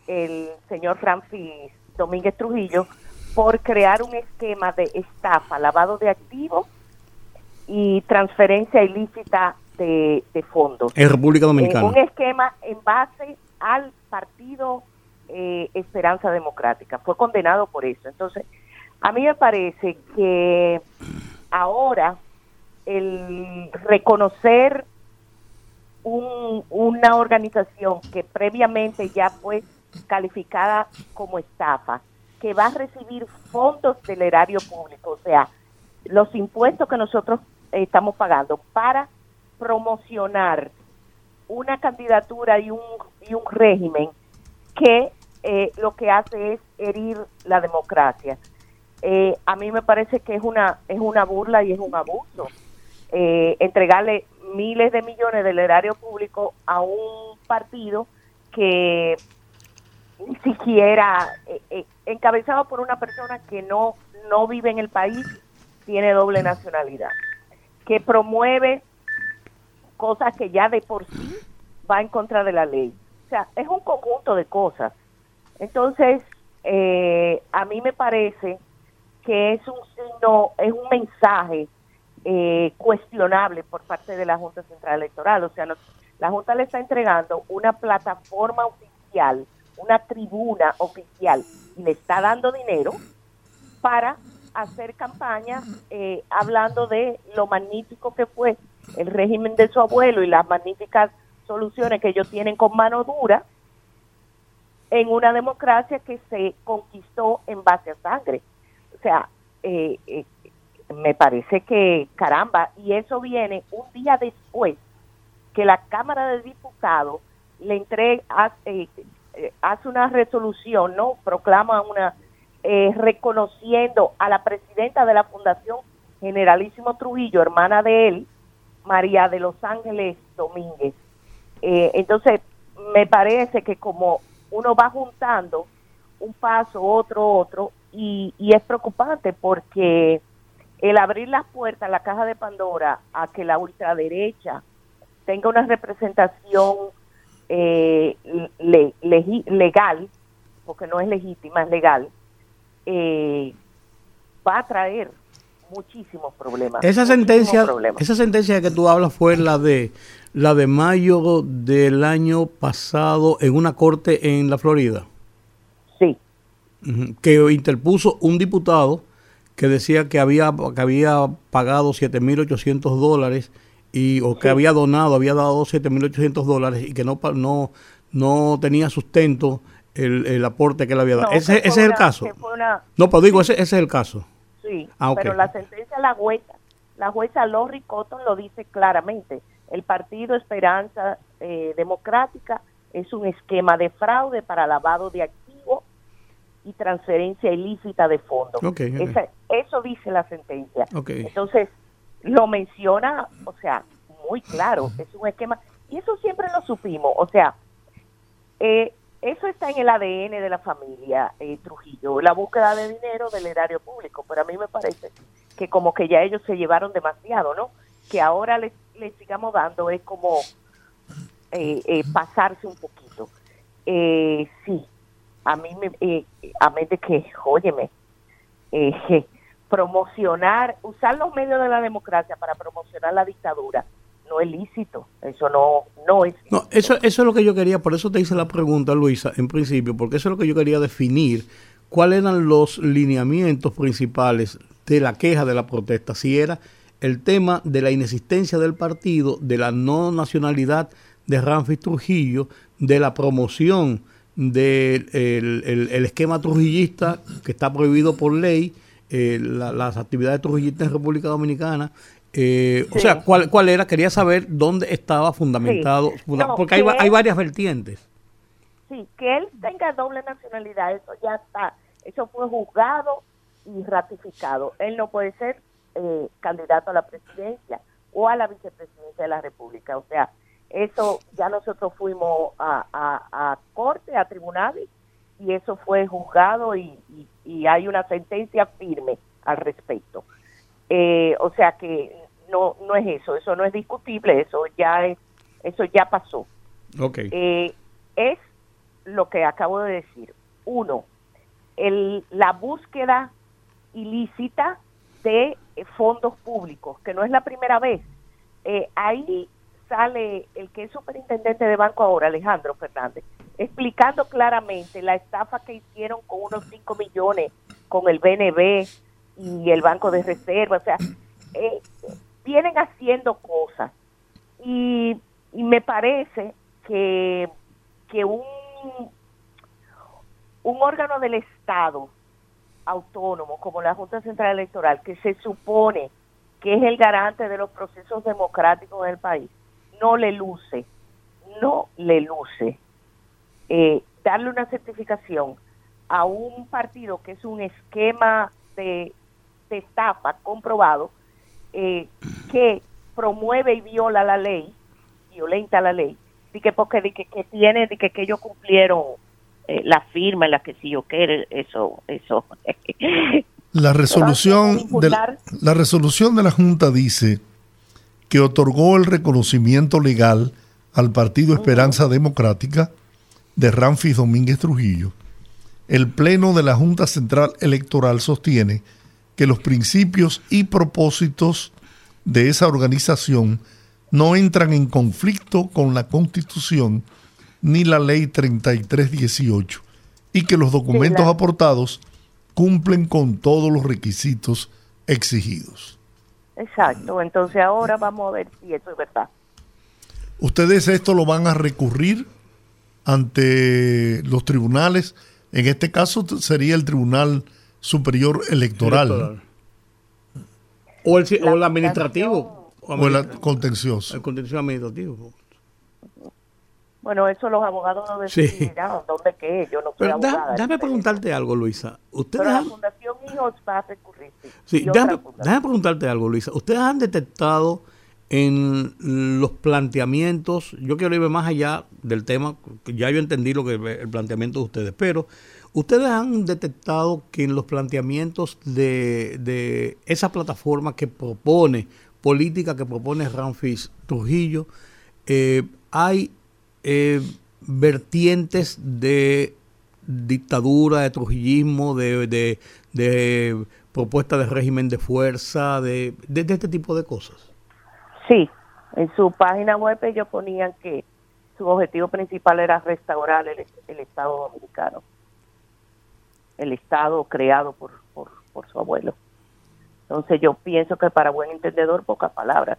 Speaker 5: el señor Ramfis Domínguez Trujillo por crear un esquema de estafa, lavado de activos y transferencia ilícita de, de fondos.
Speaker 2: En República
Speaker 5: Eh,
Speaker 2: Dominicana.
Speaker 5: un esquema en base al partido eh, Esperanza Democrática. Fue condenado por eso. Entonces, a mí me parece que ahora el reconocer un- una organización que previamente ya fue calificada como estafa, que va a recibir fondos del erario público, o sea, los impuestos que nosotros eh, estamos pagando para promocionar una candidatura y un, y un régimen que eh, lo que hace es herir la democracia. Eh, a mí me parece que es una es una burla y es un abuso eh, entregarle miles de millones del erario público a un partido que ni siquiera eh, eh, encabezado por una persona que no no vive en el país tiene doble nacionalidad que promueve cosas que ya de por sí va en contra de la ley. O sea, es un conjunto de cosas. Entonces, eh, a mí me parece que es un signo, es un mensaje eh, cuestionable por parte de la Junta Central Electoral. O sea, la Junta le está entregando una plataforma oficial, una tribuna oficial, y le está dando dinero para hacer campaña eh, hablando de lo magnífico que fue el régimen de su abuelo y las magníficas soluciones que ellos tienen con mano dura en una democracia que se conquistó en base a sangre. O sea, eh, eh, me parece que, caramba, y eso viene un día después que la Cámara de Diputados le entrega, hace, eh, hace una resolución, ¿no? Proclama una, eh, reconociendo a la presidenta de la Fundación Generalísimo Trujillo, hermana de él, María de los Ángeles Domínguez. Eh, entonces, me parece que como uno va juntando un paso, otro, otro, y, es preocupante porque el abrir las puertas, la caja de Pandora, a que la ultraderecha tenga una representación eh, le- legal, porque no es legítima, es legal, eh, va a traer muchísimos problemas.
Speaker 2: Esa sentencia,
Speaker 5: problemas.
Speaker 2: esa sentencia que tú hablas fue la de la de mayo del año pasado en una corte en la Florida,
Speaker 5: Sí,
Speaker 2: que interpuso un diputado que decía que había que había pagado 7.800 dólares y o que
Speaker 5: Sí.
Speaker 2: había donado, había dado 7.800 dólares y que no no no tenía sustento el, el aporte que le había dado.
Speaker 5: No,
Speaker 2: ese, ese es el caso.
Speaker 5: una-
Speaker 2: No, pero digo, ese, ese es el caso.
Speaker 5: Sí,
Speaker 2: Ah,
Speaker 5: pero la sentencia la jueza, la jueza Lori Cotton lo dice claramente. El Partido Esperanza eh, Democrática es un esquema de fraude para lavado de activos y transferencia ilícita de fondos. Esa- eso dice la sentencia. Entonces, lo menciona, o sea, muy claro, es un esquema, y eso siempre lo supimos, o sea, eh, eso está en el ADN de la familia eh, Trujillo, la búsqueda de dinero del erario público, pero a mí me parece que como que ya ellos se llevaron demasiado, ¿no? Que ahora les, les sigamos dando es como eh, eh, pasarse un poquito. Eh, sí, a mí me, eh, a mí que, óyeme, eh, (laughs) promocionar, usar los medios de la democracia para promocionar la dictadura no es lícito, eso no, no es
Speaker 2: No, eso, eso es lo que yo quería, por eso te hice la pregunta, Luisa, en principio, porque eso es lo que yo quería definir, cuáles eran los lineamientos principales de la queja de la protesta, si era el tema de la inexistencia del partido, de la no nacionalidad de Ramfis Trujillo, de la promoción del el, el- el esquema trujillista que está prohibido por ley, eh, la- las actividades trujillistas en República Dominicana. Eh, O sea, ¿cuál, ¿cuál era? Quería saber dónde estaba fundamentado,
Speaker 5: Sí.
Speaker 2: funda-
Speaker 5: No,
Speaker 2: porque hay, varias vertientes.
Speaker 5: Sí, que él tenga doble nacionalidad, eso ya está, eso fue juzgado y ratificado. Él no puede ser eh, candidato a la presidencia o a la vicepresidencia de la República. O sea, eso ya nosotros fuimos a, a, a corte, a tribunales, y eso fue juzgado y, y- y hay una sentencia firme al respecto. Eh, o sea que no no es eso, eso no es discutible, eso ya es, eso ya pasó.
Speaker 2: Ok.
Speaker 5: Eh, es lo que acabo de decir. Uno, el, la búsqueda ilícita de fondos públicos, que no es la primera vez. Eh, ahí sale el que es superintendente de banco ahora, Alejandro Fernández, explicando claramente la estafa que hicieron con unos 5 millones con el BNB y el Banco de Reserva. O sea, eh, vienen haciendo cosas. Y, y me parece que, que un, un órgano del Estado autónomo como la Junta Central Electoral, que se supone que es el garante de los procesos democráticos en el país, no le luce, no le luce eh, darle una certificación a un partido que es un esquema de, de estafa comprobado, eh, que promueve y viola la ley, violenta la ley, y que porque de que, que tiene, de que, que ellos cumplieron eh, la firma en la que si yo quiero, eso, eso. (laughs)
Speaker 1: La resolución, de la, la resolución de la Junta dice que otorgó el reconocimiento legal al Partido Esperanza Democrática de Ramfis Domínguez Trujillo. El Pleno de la Junta Central Electoral sostiene que los principios y propósitos de esa organización no entran en conflicto con la Constitución ni la Ley 3318 y que los documentos aportados cumplen con todos los requisitos exigidos.
Speaker 5: Exacto, entonces ahora vamos a ver si eso es verdad.
Speaker 1: ¿Ustedes esto lo van a recurrir ante los tribunales? En este caso sería el Tribunal Superior Electoral.
Speaker 2: O el, o el administrativo.
Speaker 1: o el contencioso.
Speaker 2: el contencioso administrativo.
Speaker 5: Bueno, eso los abogados no
Speaker 2: Sí.
Speaker 5: decidirán dónde qué es, yo no soy
Speaker 2: Pero da-
Speaker 5: abogada.
Speaker 2: déjame preguntarte algo, Luisa. ¿Ustedes
Speaker 5: Pero la
Speaker 2: han-
Speaker 5: Fundación Hijos va a recurrir. sí.
Speaker 2: Sí, déjame, preguntarte algo, Luisa. ¿Ustedes han detectado en los planteamientos, yo quiero irme más allá del tema, que ya yo entendí lo que el planteamiento de ustedes, pero ustedes han detectado que en los planteamientos de, de esa plataforma que propone, política que propone Ramfis Trujillo, eh, hay eh, vertientes de dictadura, de trujillismo, de, de, de propuesta de régimen de fuerza, de, de, de este tipo de cosas.
Speaker 5: Sí, en su página web ellos ponían que su objetivo principal era restaurar el, el Estado dominicano, el Estado creado por, por, por su abuelo. Entonces yo pienso que para buen entendedor, pocas palabras.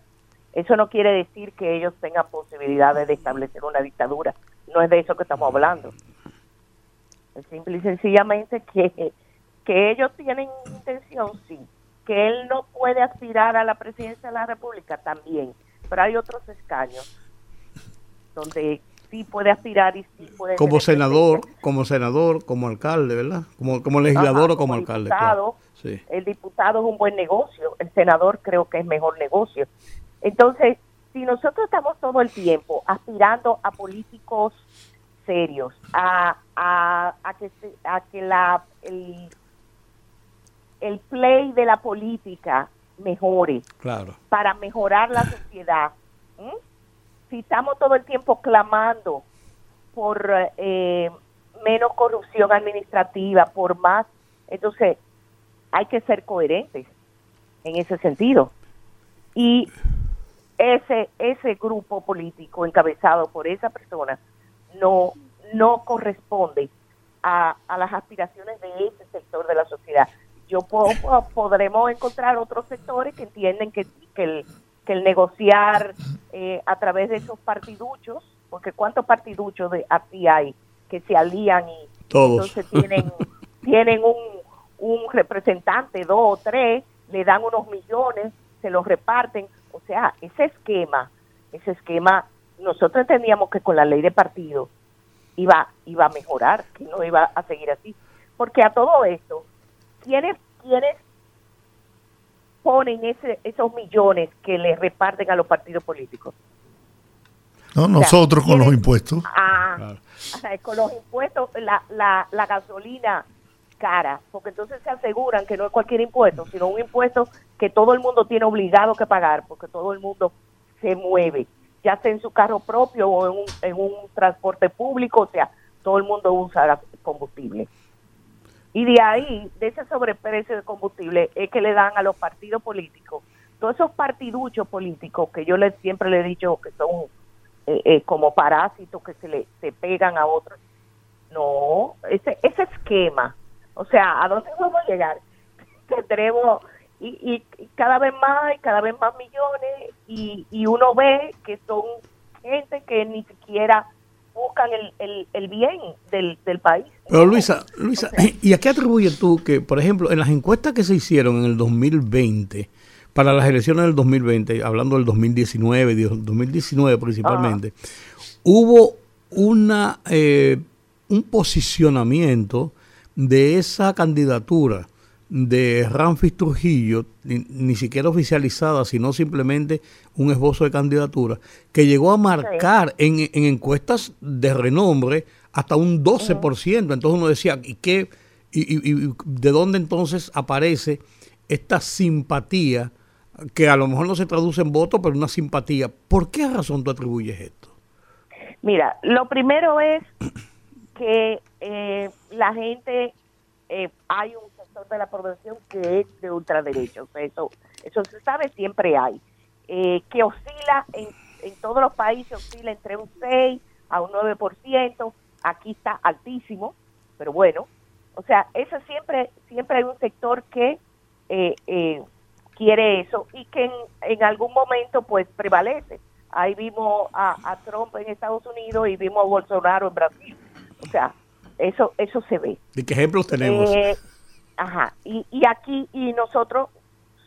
Speaker 5: Eso no quiere decir que ellos tengan posibilidades de establecer una dictadura. No es de eso que estamos hablando. Es simple y sencillamente que, que ellos tienen intención, sí. Que él no puede aspirar a la presidencia de la República, también. Pero hay otros escaños donde sí puede aspirar y sí puede...
Speaker 2: Como senador,
Speaker 5: presidente.
Speaker 2: como senador, como alcalde, ¿verdad? Como, como legislador
Speaker 5: Ajá,
Speaker 2: o como, alcalde.
Speaker 5: diputado,
Speaker 2: claro. Sí.
Speaker 5: El diputado es un buen negocio, el senador creo que es mejor negocio. Entonces, si nosotros estamos todo el tiempo aspirando a políticos serios, a, a, a que, a que la, el, el play de la política mejore,
Speaker 2: Claro.
Speaker 5: para mejorar la sociedad. Si estamos todo el tiempo clamando por eh, menos corrupción administrativa, por más, entonces hay que ser coherentes en ese sentido. Y ese ese grupo político encabezado por esa persona no no corresponde a, a las aspiraciones de ese sector de la sociedad. Yo puedo, po- podremos encontrar otros sectores que entienden que, que, el, que el negociar eh, a través de esos partiduchos, porque cuántos partiduchos de así hay que se alían y
Speaker 2: Todos.
Speaker 5: entonces tienen (laughs) tienen un, un representante, dos o tres, le dan unos millones, se los reparten. O sea, ese esquema, ese esquema, nosotros entendíamos que con la ley de partido iba, iba a mejorar, que no iba a seguir así. Porque a todo esto, ¿quiénes, quiénes ponen ese, esos millones que le reparten a los partidos políticos?
Speaker 1: ¿no? Nosotros con los
Speaker 5: ¿quiénes-
Speaker 1: impuestos.
Speaker 5: Ah,
Speaker 2: Claro.
Speaker 5: Con los impuestos, la, la, la gasolina cara, porque entonces se aseguran que no es cualquier impuesto, sino un impuesto que todo el mundo tiene obligado que pagar, porque todo el mundo se mueve, ya sea en su carro propio o en un, en un transporte público, o sea, todo el mundo usa combustible. Y de ahí, de ese sobreprecio de combustible, es que le dan a los partidos políticos, todos esos partiduchos políticos que yo les, siempre le he dicho que son eh, eh, como parásitos que se le se pegan a otros. No, ese ese esquema, o sea, ¿a dónde vamos a llegar? (laughs) Tendremos y, y cada vez más y cada vez más millones y, y uno ve que son gente que ni siquiera buscan el, el, el bien del, del país.
Speaker 2: Pero Luisa, Luisa,
Speaker 5: O sea,
Speaker 2: ¿y a qué atribuyes tú que, por ejemplo, en las encuestas que se hicieron en el 2020, para las elecciones del 2020, hablando del 2019, digo, 2019 principalmente, hubo una eh, un posicionamiento de esa candidatura de Ramfis Trujillo, ni, ni siquiera oficializada, sino simplemente un esbozo de candidatura, que llegó a marcar en, en encuestas de renombre hasta un 12%. Entonces uno decía, ¿y qué? Y, y- y de dónde entonces aparece esta simpatía, que a lo mejor no se traduce en voto, pero una simpatía? ¿Por qué razón tú atribuyes esto?
Speaker 5: Mira, lo primero es que eh, la gente, eh, hay un de la población que es de ultraderecha, o sea, eso, eso se sabe, siempre hay. eh, que oscila en, en todos los países, oscila entre un 6 a un 9%, aquí está altísimo, pero bueno, o sea, eso siempre, siempre hay un sector que eh, eh, quiere eso y que en, en algún momento pues prevalece. Ahí vimos a, a Trump en Estados Unidos y vimos a Bolsonaro en Brasil. O sea, eso eso se ve.
Speaker 2: ¿De qué ejemplos tenemos?
Speaker 5: Eh, ajá, y, y aquí, y nosotros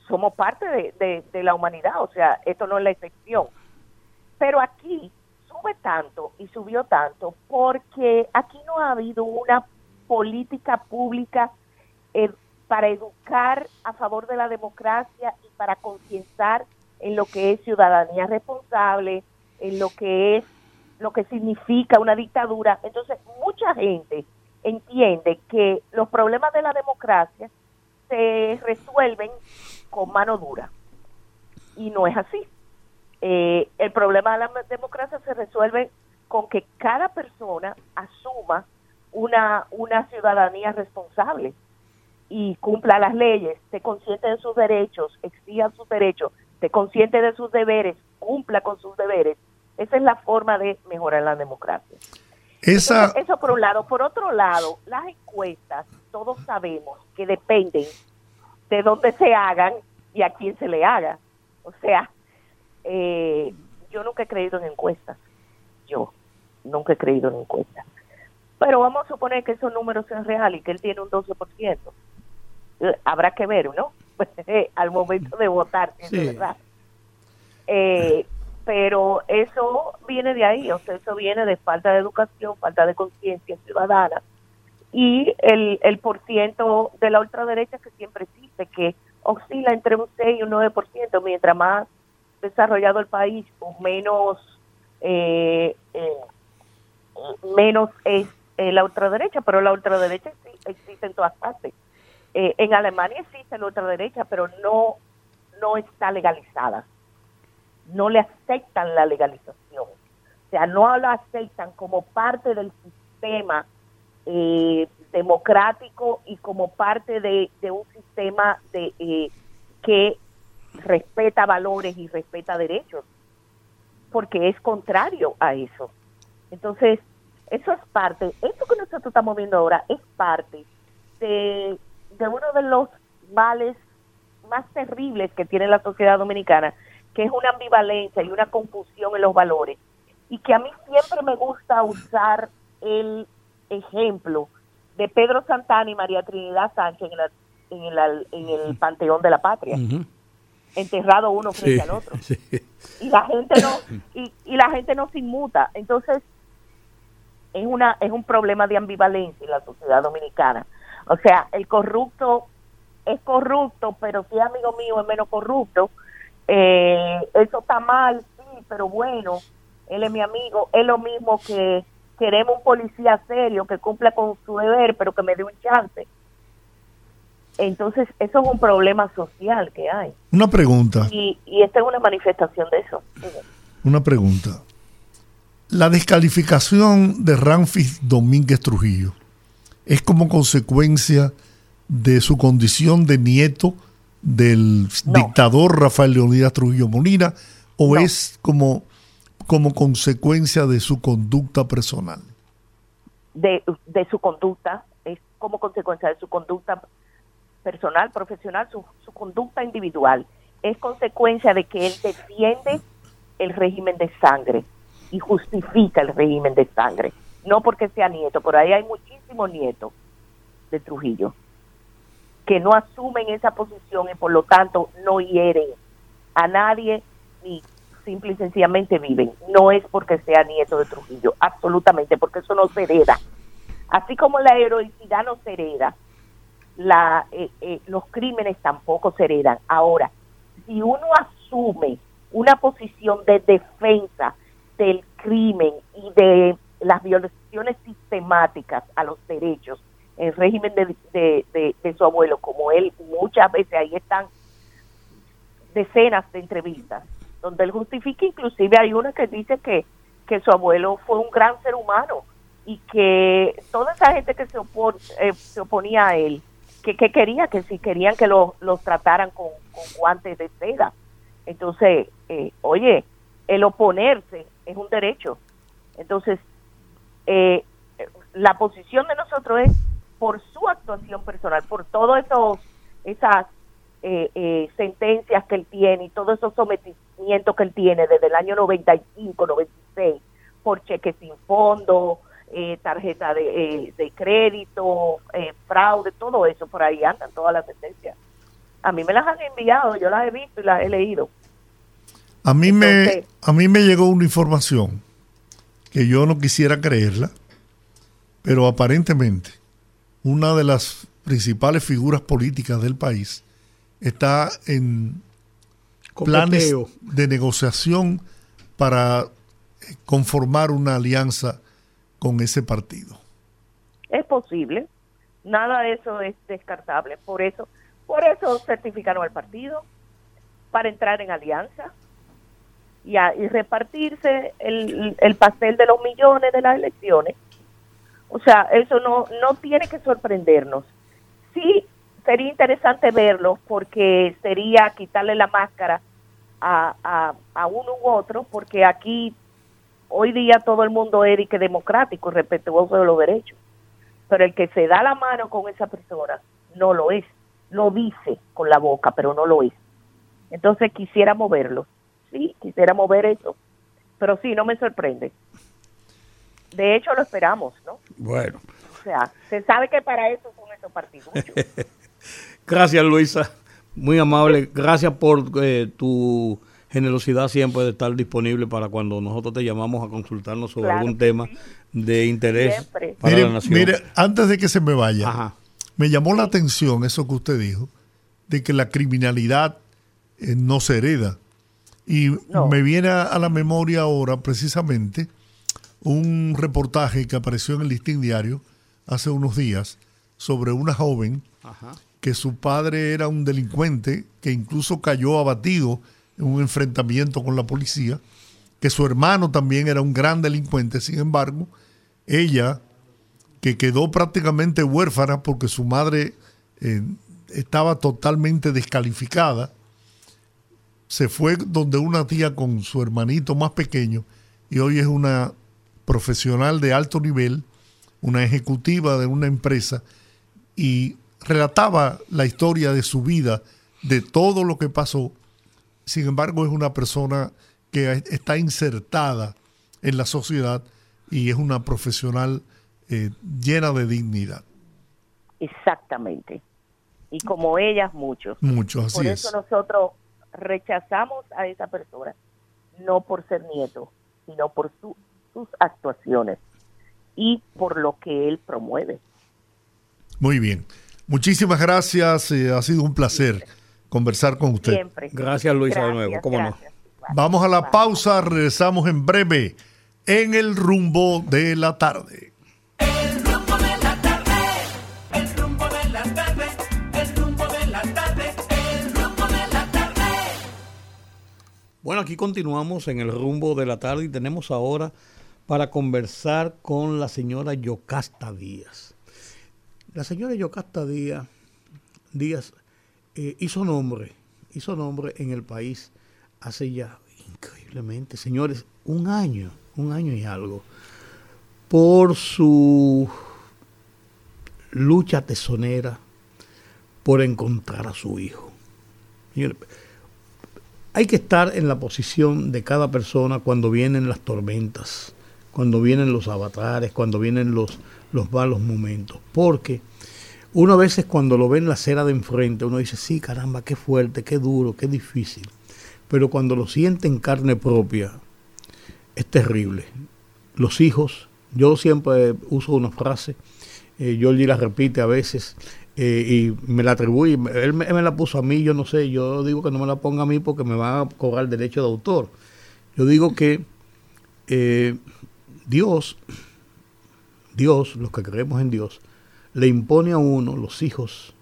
Speaker 5: somos parte de, de- la humanidad, o sea, esto no es la excepción. Pero aquí sube tanto y subió tanto porque aquí no ha habido una política pública eh, para educar a favor de la democracia y para concienciar en lo que es ciudadanía responsable, en lo que es lo que significa una dictadura. Entonces, mucha gente entiende que los problemas de la democracia se resuelven con mano dura. Y no es así. Eh, el problema de la democracia se resuelve con que cada persona asuma una, una ciudadanía responsable y cumpla las leyes, se consciente de sus derechos, exija sus derechos, se consciente de sus deberes, cumpla con sus deberes. Esa es la forma de mejorar la democracia.
Speaker 1: Esa,
Speaker 5: Entonces, eso por un lado. Por otro lado, las encuestas, todos sabemos que dependen de dónde se hagan y a quién se le haga. O sea, eh, yo nunca he creído en encuestas. Yo nunca he creído en encuestas. Pero vamos a suponer que esos números sean reales y que él tiene un 12%. Eh, Habrá que ver, ¿no? (laughs) Al momento de votar, si
Speaker 2: Sí.
Speaker 5: es verdad. Eh, pero eso viene de ahí, o sea, eso viene de falta de educación, falta de conciencia ciudadana y el, el por ciento de la ultraderecha que siempre existe, que oscila entre un 6 y un 9%, mientras más desarrollado el país, pues menos, eh, eh, menos es eh, la ultraderecha, pero la ultraderecha existe en todas partes. Eh, en Alemania existe la ultraderecha, pero no, no está legalizada no le aceptan la legalización. O sea, no la aceptan como parte del sistema eh, democrático y como parte de, un sistema de eh, que respeta valores y respeta derechos, porque es contrario a eso. Entonces, eso es parte, esto que nosotros estamos viendo ahora es parte de uno de los males más terribles que tiene la sociedad dominicana, que es una ambivalencia y una confusión en los valores. Y que a mí siempre me gusta usar el ejemplo de Pedro Santana y María Trinidad Sánchez en, la- en el, en el Panteón de la Patria, enterrado uno frente
Speaker 2: Sí,
Speaker 5: al otro
Speaker 2: sí.
Speaker 5: y la gente no (laughs) y, y la gente no se inmuta entonces es una es un problema de ambivalencia en la sociedad dominicana o sea el corrupto es corrupto pero si es amigo mío es menos corrupto eh, eso está mal sí pero bueno él es mi amigo es lo mismo que queremos un policía serio que cumpla con su deber pero que me dé un chance. Entonces eso es un problema social que hay.
Speaker 1: Una pregunta,
Speaker 5: y, y esta es una manifestación de eso.
Speaker 1: Una pregunta. La descalificación de Ramfis Domínguez Trujillo es como consecuencia de su condición de nieto del
Speaker 5: No.
Speaker 1: dictador Rafael Leonidas Trujillo Molina o
Speaker 5: No.
Speaker 1: es como, como consecuencia de su conducta personal.
Speaker 5: de, de su conducta, es como consecuencia de su conducta personal, profesional, su, su conducta individual. Es consecuencia de que él defiende el régimen de sangre y justifica el régimen de sangre. No porque sea nieto, por ahí hay muchísimos nietos de Trujillo que no asumen esa posición y por lo tanto no hieren a nadie ni simple y sencillamente viven. No es porque sea nieto de Trujillo, absolutamente, porque eso no se hereda. Así como la heroicidad no se hereda, la, eh, eh, los crímenes tampoco se heredan. Ahora, si uno asume una posición de defensa del crimen y de las violaciones sistemáticas a los derechos el régimen de, de- de- su abuelo, como él muchas veces ahí están decenas de entrevistas donde él justifica, inclusive hay una que dice que, que su abuelo fue un gran ser humano y que toda esa gente que se, opon- eh, se oponía a él, que, que quería, que si querían que lo- los trataran con, con guantes de seda. Entonces, eh, oye, el oponerse es un derecho. Entonces, eh, la posición de nosotros es por su actuación personal, por todas esos esas eh, eh, sentencias que él tiene y todos esos sometimientos que él tiene desde el año 95, 96, por cheque sin fondo, eh, tarjeta de, eh, de crédito, fraude, todo eso, por ahí andan todas las sentencias. A mí me las han enviado, yo las he visto y las he leído.
Speaker 1: A mí, me, a mí me llegó una información que yo no quisiera creerla, pero aparentemente una de las principales figuras políticas del país está en planes de negociación para eh, conformar una alianza con ese partido.
Speaker 5: Es posible, nada de eso es descartable, por eso, por eso certificaron al partido, para entrar en alianza y, a- y repartirse el, el pastel de los millones de las elecciones. O sea, eso no, no tiene que sorprendernos. Sí, sería interesante verlo porque sería quitarle la máscara a, a, a uno u otro, porque aquí hoy día todo el mundo es que democrático respetuoso de los derechos. Pero el que se da la mano con esa persona no lo es. Lo dice con la boca, pero no lo es. Entonces quisiera moverlo. Sí, quisiera mover eso. Pero sí, no me sorprende. De hecho, lo esperamos, ¿no?
Speaker 2: Bueno,
Speaker 5: O sea, se sabe que para eso son esos partidos. (laughs)
Speaker 2: gracias Luisa, muy amable. Gracias por eh, tu generosidad siempre de estar disponible para cuando nosotros te llamamos a consultarnos sobre
Speaker 5: Claro
Speaker 2: algún tema
Speaker 5: sí.
Speaker 2: de interés
Speaker 5: Siempre.
Speaker 2: para
Speaker 1: Mire,
Speaker 2: la nación.
Speaker 1: mire, antes de que se me vaya,
Speaker 2: Ajá.
Speaker 1: me llamó la atención eso que usted dijo, de que la criminalidad eh, no se hereda. Y
Speaker 5: No.
Speaker 1: me viene a, a la memoria ahora precisamente un reportaje que apareció en el Listín Diario hace unos días sobre una joven
Speaker 2: Ajá.
Speaker 1: que su padre era un delincuente que incluso cayó abatido en un enfrentamiento con la policía, que su hermano también era un gran delincuente, sin embargo, ella, que quedó prácticamente huérfana porque su madre eh, estaba totalmente descalificada, se fue donde una tía con su hermanito más pequeño y hoy es una profesional de alto nivel, una ejecutiva de una empresa y relataba la historia de su vida, de todo lo que pasó. Sin embargo, es una persona que está insertada en la sociedad y es una profesional eh, llena de dignidad.
Speaker 5: Exactamente. Y como ellas, muchos.
Speaker 1: Mucho, así
Speaker 5: Por
Speaker 1: es.
Speaker 5: eso nosotros rechazamos a esa persona, no por ser nieto, sino por su- sus actuaciones y por lo que él promueve.
Speaker 1: Muy bien. Muchísimas gracias. eh, ha sido un placer conversar con usted.
Speaker 5: Siempre.
Speaker 2: Gracias, Luisa, de
Speaker 5: Gracias,
Speaker 2: nuevo, cómo no.
Speaker 5: gracias.
Speaker 1: Vamos a la pausa. Regresamos en breve en el rumbo de la tarde.
Speaker 6: El rumbo de la tarde, el rumbo de la tarde, el rumbo de la tarde, el rumbo de la tarde.
Speaker 2: Bueno, aquí continuamos en el rumbo de la tarde y tenemos ahora para conversar con la señora Yocasta Díaz. La señora Yocasta Díaz, Díaz eh, hizo nombre, hizo nombre en el país hace ya increíblemente, señores, un año, un año y algo, por su lucha tesonera por encontrar a su hijo. Hay que estar en la posición de cada persona cuando vienen las tormentas, cuando vienen los avatares, cuando vienen los, los malos momentos. Porque uno a veces cuando lo ve en la acera de enfrente, uno dice, sí, caramba, qué fuerte, qué duro, qué difícil. Pero cuando lo siente en carne propia, es terrible. Los hijos, yo siempre uso una frase, eh, Georgie la repite a veces, eh, y me la atribuye, él me, la puso a mí, yo no sé, yo digo que no me la ponga a mí porque me van a cobrar derecho de autor. Yo digo que eh, Dios, Dios, los que creemos en Dios, le impone a uno, los hijos,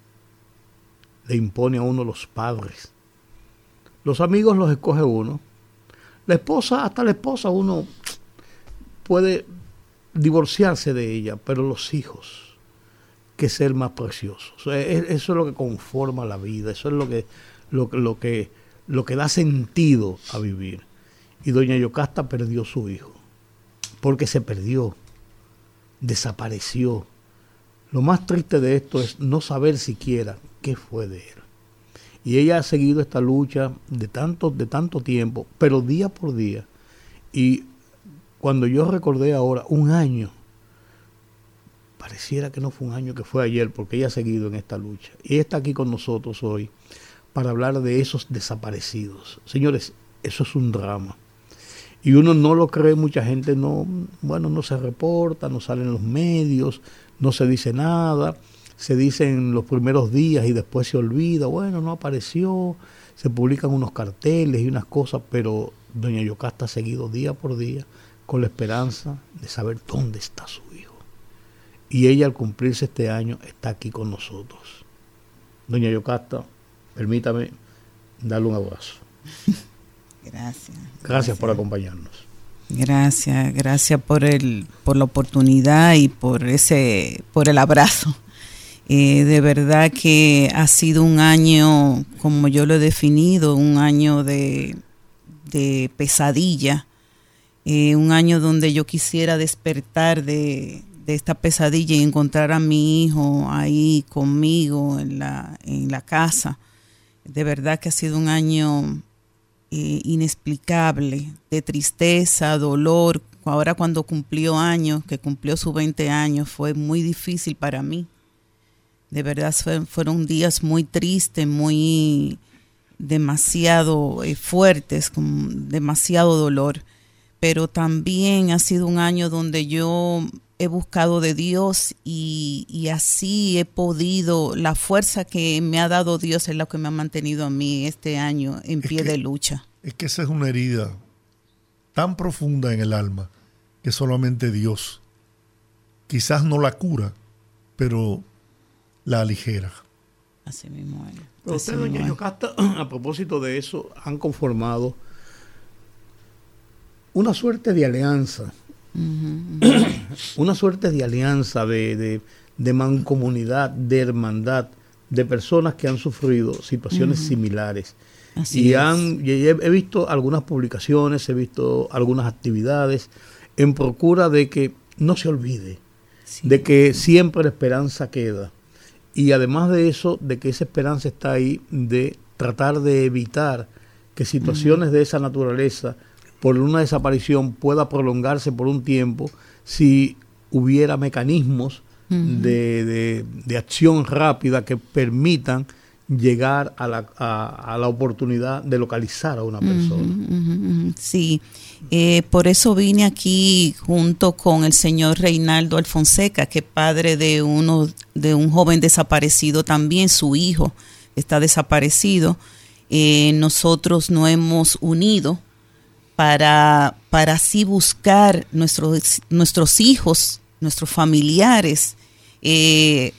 Speaker 2: le impone a uno los padres. Los amigos los escoge uno. La esposa, hasta la esposa uno puede divorciarse de ella, pero los hijos, que es el más precioso. Es- eso es lo que conforma la vida, eso es lo que, lo, lo que, lo que da sentido a vivir. Y doña Yocasta perdió su hijo, porque se perdió, desapareció. Lo más triste de esto es no saber siquiera qué fue de él. Y ella ha seguido esta lucha de tanto, de tanto tiempo, pero día por día. Y cuando yo recordé ahora un año, pareciera que no fue un año que fue ayer, porque ella ha seguido en esta lucha. Y está aquí con nosotros hoy para hablar de esos desaparecidos. Señores, eso es un drama. Y uno no lo cree, mucha gente no, bueno, no se reporta, no sale en los medios, no se dice nada, se dice en los primeros días y después se olvida, bueno, no apareció, se publican unos carteles y unas cosas, pero doña Yocasta ha seguido día por día con la esperanza de saber dónde está su hijo. Y ella al cumplirse este año está aquí con nosotros. Doña Yocasta, permítame darle un abrazo. (laughs)
Speaker 7: Gracias.
Speaker 2: Gracias por acompañarnos.
Speaker 7: Gracias, gracias por el, por la oportunidad y por ese, por el abrazo. Eh, de verdad que ha sido un año, como yo lo he definido, un año de, de pesadilla, eh, un año donde yo quisiera despertar de, de esta pesadilla y encontrar a mi hijo ahí conmigo en la, en la casa. De verdad que ha sido un año eh, inexplicable, de tristeza, dolor. Ahora cuando cumplió años, que cumplió sus 20 años, fue muy difícil para mí. De verdad fue- fueron días muy tristes, muy demasiado eh, fuertes, con demasiado dolor. Pero también ha sido un año donde yo he buscado de Dios y, y así he podido, la fuerza que me ha dado Dios es lo que me ha mantenido a mí este año en
Speaker 1: Es
Speaker 7: pie
Speaker 1: que-
Speaker 7: de lucha.
Speaker 1: Es que esa es una herida tan profunda en el alma que solamente Dios quizás no la cura, pero la aligera.
Speaker 7: Así mismo es.
Speaker 2: Pero
Speaker 7: Así
Speaker 2: usted, doña
Speaker 7: mismo es.
Speaker 2: Yocasta, (clears throat) a propósito de eso, han conformado una suerte de alianza, una suerte de alianza, de, de- de mancomunidad, de hermandad, de personas que han sufrido situaciones similares.
Speaker 7: Así
Speaker 2: y han, y he, he visto algunas publicaciones, he visto algunas actividades en procura de que no se olvide,
Speaker 7: Sí.
Speaker 2: de que siempre la esperanza queda. Y además de eso, de que esa esperanza está ahí, de tratar de evitar que situaciones de esa naturaleza, por una desaparición, pueda prolongarse por un tiempo si hubiera mecanismos de, de- de acción rápida que permitan llegar a la, a- a la oportunidad de localizar a una persona.
Speaker 7: Sí, Eh, por eso vine aquí junto con el señor Reinaldo Alfonseca, que es padre de uno de un joven desaparecido también, su hijo está desaparecido. Eh, nosotros nos hemos unido para, para así buscar nuestros, nuestros hijos, nuestros familiares, eh,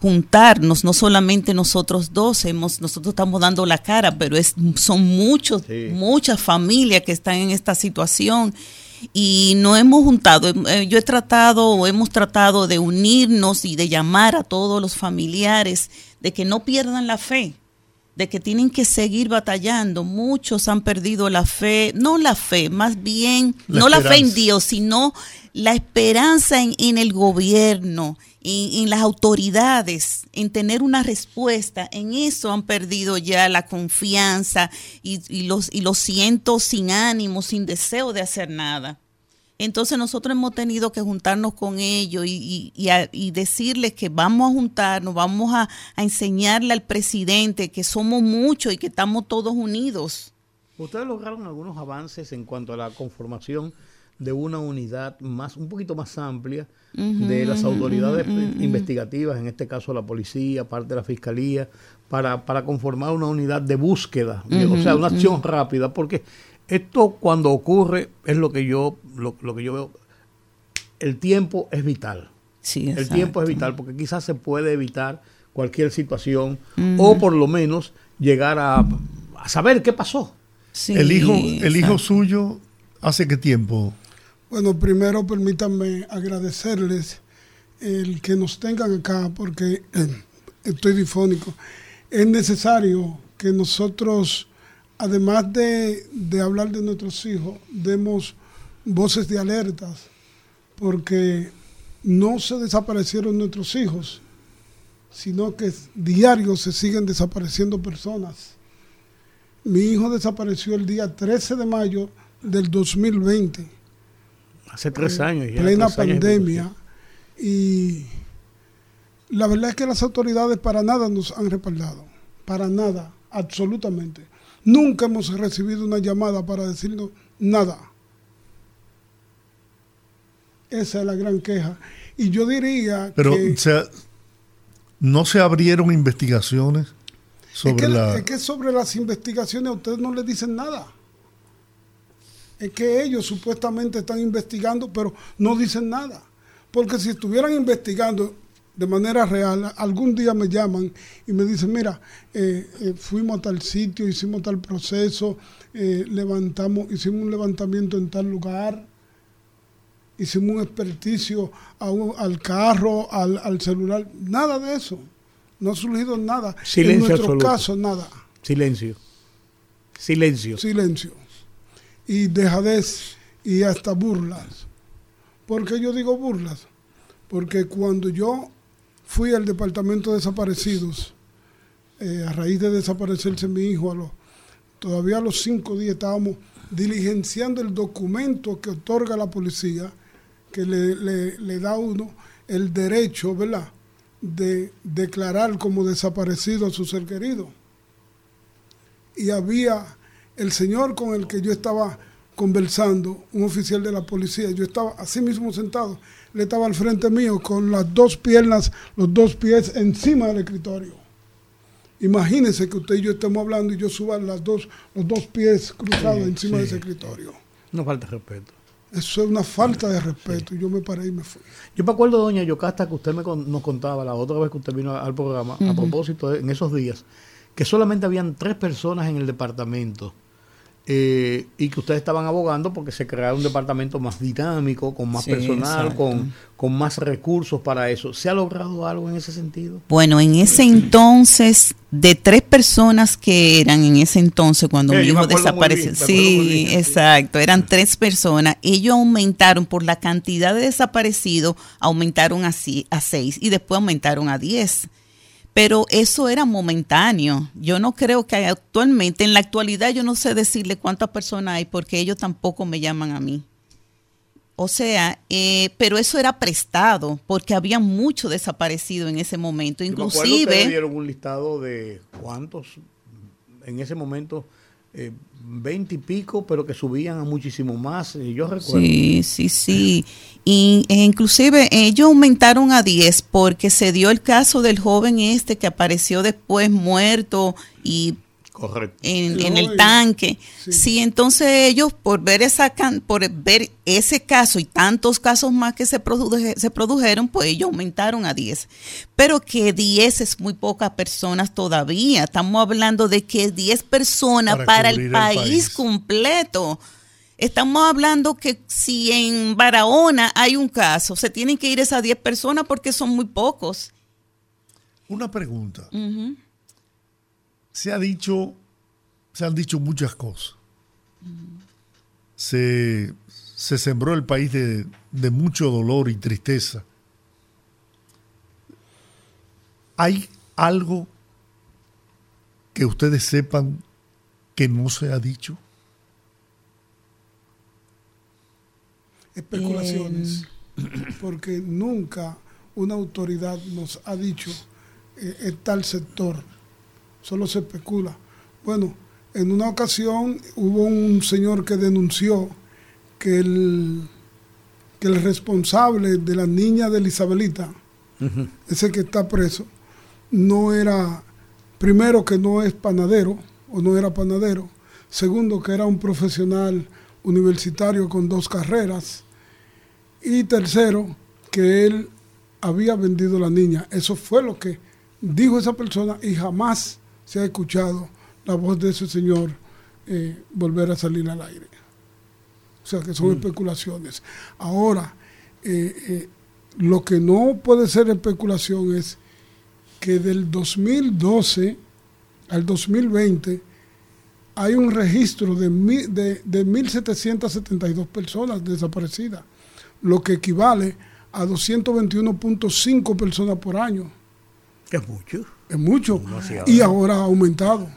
Speaker 7: juntarnos, no solamente nosotros dos, hemos, nosotros estamos dando la cara, pero es, son muchos,
Speaker 2: Sí.
Speaker 7: muchas familias que están en esta situación y no hemos juntado. Eh, Yo he tratado o hemos tratado de unirnos y de llamar a todos los familiares de que no pierdan la fe de que tienen que seguir batallando. Muchos han perdido la fe, no la fe, más bien,
Speaker 1: La
Speaker 7: no la fe en. Dios, sino la esperanza en, en el gobierno, en, en las autoridades, en tener una respuesta. En eso han perdido ya la confianza y, y los, y los siento sin ánimo, sin deseo de hacer nada. Entonces nosotros hemos tenido que juntarnos con ellos y, y- y a- y decirles que vamos a juntarnos, vamos a, a enseñarle al presidente que somos muchos y que estamos todos unidos.
Speaker 2: Ustedes lograron algunos avances en cuanto a la conformación de una unidad más, un poquito más amplia de las autoridades investigativas, en este caso la policía, parte de la fiscalía, para, para conformar una unidad de búsqueda, o sea, una acción rápida, porque esto cuando ocurre es lo que yo, lo, lo que yo veo, el tiempo es vital.
Speaker 7: Sí,
Speaker 2: El tiempo es vital porque quizás se puede evitar cualquier situación o por lo menos llegar a, a saber qué pasó.
Speaker 7: Sí,
Speaker 1: el hijo, el hijo suyo, ¿hace qué tiempo?
Speaker 8: Bueno, primero permítanme agradecerles el que nos tengan acá porque eh, estoy difónico. Es necesario que nosotros además de, de hablar de nuestros hijos, demos voces de alertas, porque no se desaparecieron nuestros hijos, sino que diario se siguen desapareciendo personas. Mi hijo desapareció el día 13 de mayo del 2020
Speaker 2: Hace tres años ya.
Speaker 8: plena
Speaker 2: años
Speaker 8: pandemia y la verdad es que las autoridades para nada nos han respaldado, para nada, absolutamente. Nunca hemos recibido una llamada para decirnos nada. Esa es la gran queja. Y yo diría
Speaker 1: Pero,
Speaker 8: que,
Speaker 1: o sea, no se abrieron investigaciones
Speaker 8: es,
Speaker 1: sobre
Speaker 8: que,
Speaker 1: la...
Speaker 8: es que sobre las investigaciones a ustedes no les dicen nada. Es que ellos supuestamente están investigando, pero no dicen nada. Porque si estuvieran investigando de manera real, algún día me llaman y me dicen, mira, eh, eh, fuimos a tal sitio, hicimos tal proceso, eh, levantamos, hicimos un levantamiento en tal lugar, hicimos un experticio a un- al carro, al, al celular, nada de eso. No ha surgido nada.
Speaker 2: Silencio
Speaker 8: en nuestro
Speaker 2: absoluto.
Speaker 8: caso, nada.
Speaker 2: Silencio. Silencio.
Speaker 8: Silencio. Y dejadez y hasta burlas. ¿Por qué yo digo burlas? Porque cuando yo fui al departamento de desaparecidos, eh, a raíz de desaparecerse mi hijo, a los, todavía a los cinco días estábamos diligenciando el documento que otorga la policía, que le, le- le da a uno el derecho, ¿verdad?, de declarar como desaparecido a su ser querido. Y había el señor con el que yo estaba conversando, un oficial de la policía, yo estaba así mismo sentado, le estaba al frente mío con las dos piernas, los dos pies encima del escritorio. Imagínese que usted y yo estemos hablando y yo suba las dos, los dos pies cruzados
Speaker 2: Sí,
Speaker 8: encima
Speaker 2: sí.
Speaker 8: de ese escritorio.
Speaker 2: No falta respeto.
Speaker 8: Eso es una falta de respeto. Y yo me paré y me fui.
Speaker 2: Yo me acuerdo, doña Yocasta, que usted me con- nos contaba la otra vez que usted vino al programa, a propósito, de- en esos días, que solamente habían tres personas en el departamento eh, y que ustedes estaban abogando porque se creara un departamento más dinámico, con más
Speaker 7: Sí,
Speaker 2: personal, con, con más recursos para eso. ¿Se ha logrado algo en ese sentido?
Speaker 7: Bueno, en ese entonces, de tres personas que eran en ese entonces cuando
Speaker 2: Eh,
Speaker 7: mi hijo desapareció,
Speaker 2: bien,
Speaker 7: sí,
Speaker 2: bien,
Speaker 7: exacto, eran tres personas. Ellos aumentaron por la cantidad de desaparecidos, aumentaron a, a seis y después aumentaron a diez. Pero eso era momentáneo. Yo no creo que actualmente, en la actualidad, yo no sé decirle cuántas personas hay porque ellos tampoco me llaman a mí. O sea, eh, pero eso era prestado porque había mucho desaparecido en ese momento.
Speaker 2: Yo me
Speaker 7: Inclusive,
Speaker 2: dieron un listado de cuántos, en ese momento, veinte y pico, pero que subían a muchísimo más. eh, Yo recuerdo.
Speaker 7: sí, sí, sí. Y e inclusive ellos aumentaron a 10 porque se dio el caso del joven este que apareció después muerto y
Speaker 2: Correcto.
Speaker 7: en, el tanque.
Speaker 8: Sí.
Speaker 7: Sí. entonces ellos por ver esa can- por ver ese caso y tantos casos más que se, produje- se produjeron, pues ellos aumentaron a 10. Pero que 10 es muy pocas personas todavía. Estamos hablando de que 10 personas
Speaker 1: Para
Speaker 7: el
Speaker 1: el
Speaker 7: país, completo. Estamos hablando que si en Barahona hay un caso, se tienen que ir esas 10 personas porque son muy pocos.
Speaker 1: Una pregunta.
Speaker 7: Ujú.
Speaker 1: Se ha dicho, se han dicho muchas cosas. Se, se sembró el país de, de mucho dolor y tristeza. ¿Hay algo que ustedes sepan que no se ha dicho?
Speaker 8: especulaciones, porque nunca una autoridad nos ha dicho eh, en tal sector, solo se especula. Bueno, en una ocasión hubo un señor que denunció que el, que el responsable de la niña de Isabelita, ese que está preso, no era, primero que no es panadero, o no era panadero, segundo que era un profesional universitario con dos carreras, y tercero, que él había vendido la niña. Eso fue lo que dijo esa persona y jamás se ha escuchado la voz de ese señor eh, volver a salir al aire. O sea que son especulaciones. Ahora, eh, eh, lo que no puede ser especulación es que del 2012 al 2020 hay un registro de, mi- de, de 1.772 personas desaparecidas, lo que equivale a 221.5 personas por año.
Speaker 2: Es mucho.
Speaker 8: Es mucho.
Speaker 2: Demasiado.
Speaker 8: Y ahora ha aumentado.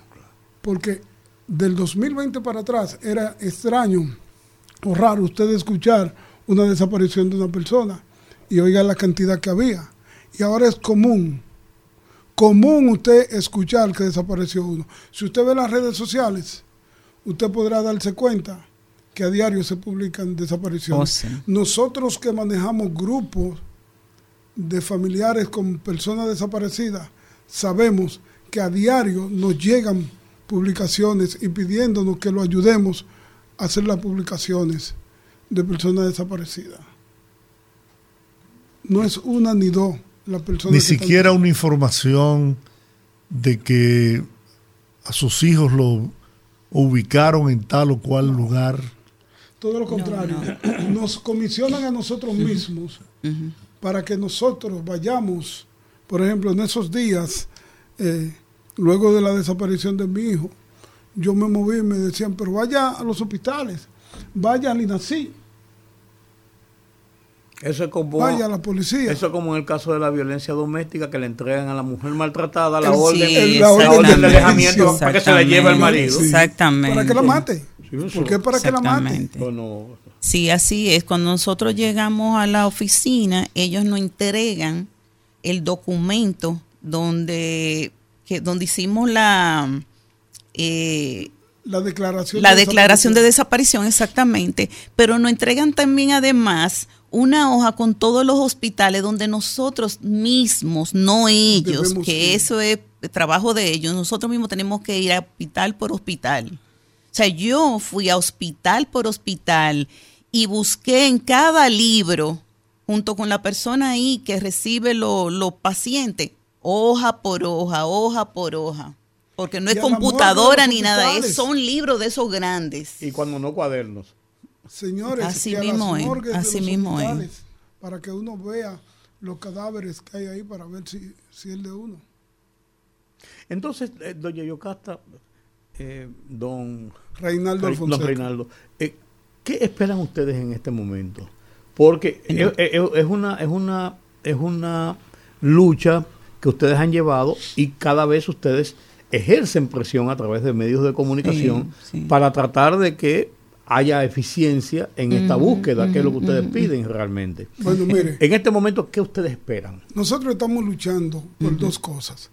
Speaker 8: Porque del 2020 para atrás era extraño o raro usted escuchar una desaparición de una persona y oiga la cantidad que había. Y ahora es común, común usted escuchar que desapareció uno. Si usted ve las redes sociales, usted podrá darse cuenta que a diario se publican desapariciones.
Speaker 7: Oh, sí.
Speaker 8: Nosotros que manejamos grupos de familiares con personas desaparecidas, sabemos que a diario nos llegan publicaciones y pidiéndonos que lo ayudemos a hacer las publicaciones de personas desaparecidas. No es una ni dos las personas.
Speaker 1: Ni
Speaker 8: que están-
Speaker 1: siquiera una información de que a sus hijos lo ubicaron en tal o cual lugar.
Speaker 8: Todo lo contrario. Nos comisionan a nosotros mismos para que nosotros vayamos, por ejemplo, en esos días, eh, luego de la desaparición de mi hijo, yo me moví y me decían, pero vaya a los hospitales, vaya al INACI,
Speaker 2: Eso es como.
Speaker 8: vaya a la policía.
Speaker 2: Eso es como en el caso de la violencia doméstica que le entregan a la mujer maltratada la
Speaker 8: El-
Speaker 2: orden,
Speaker 8: Sí,
Speaker 2: la orden de alejamiento para que se la lleve al marido.
Speaker 8: Sí.
Speaker 7: Exactamente.
Speaker 8: para que la mate.
Speaker 2: Sí, eso.
Speaker 8: ¿Por qué para que la mate?
Speaker 7: Exactamente.
Speaker 2: Bueno,
Speaker 7: Sí, así es. Cuando nosotros llegamos a la oficina, ellos nos entregan el documento donde, que, donde hicimos la, eh,
Speaker 8: La declaración.
Speaker 7: la
Speaker 8: de
Speaker 7: declaración de
Speaker 8: desaparición.
Speaker 7: exactamente. Pero nos entregan también además una hoja con todos los hospitales donde nosotros mismos, no ellos,
Speaker 8: Debemos
Speaker 7: que
Speaker 8: ir.
Speaker 7: eso es trabajo de ellos, nosotros mismos tenemos que ir a hospital por hospital. O sea, yo fui a hospital por hospital y busqué en cada libro, junto con la persona ahí que recibe lo- los pacientes, hoja por hoja, hoja por hoja. Porque no es computadora ni nada, es, son libros de esos grandes.
Speaker 2: y cuando no cuadernos.
Speaker 8: Señores,
Speaker 7: Así mismo es, así mismo es.
Speaker 8: Para que uno vea los cadáveres que hay ahí para ver si, si es de uno.
Speaker 2: Entonces, eh, doña Yocasta, eh, don
Speaker 8: Reinaldo
Speaker 2: Don. Reinaldo, eh, ¿qué esperan ustedes en este momento? Porque es, es- es una, es, una, es una lucha que ustedes han llevado y cada vez ustedes ejercen presión a través de medios de comunicación
Speaker 7: Sí, sí.
Speaker 2: para tratar de que haya eficiencia en esta búsqueda, que es lo que ustedes piden realmente.
Speaker 8: Bueno, mire,
Speaker 2: En este momento, ¿qué ustedes esperan?
Speaker 8: nosotros estamos luchando por dos cosas.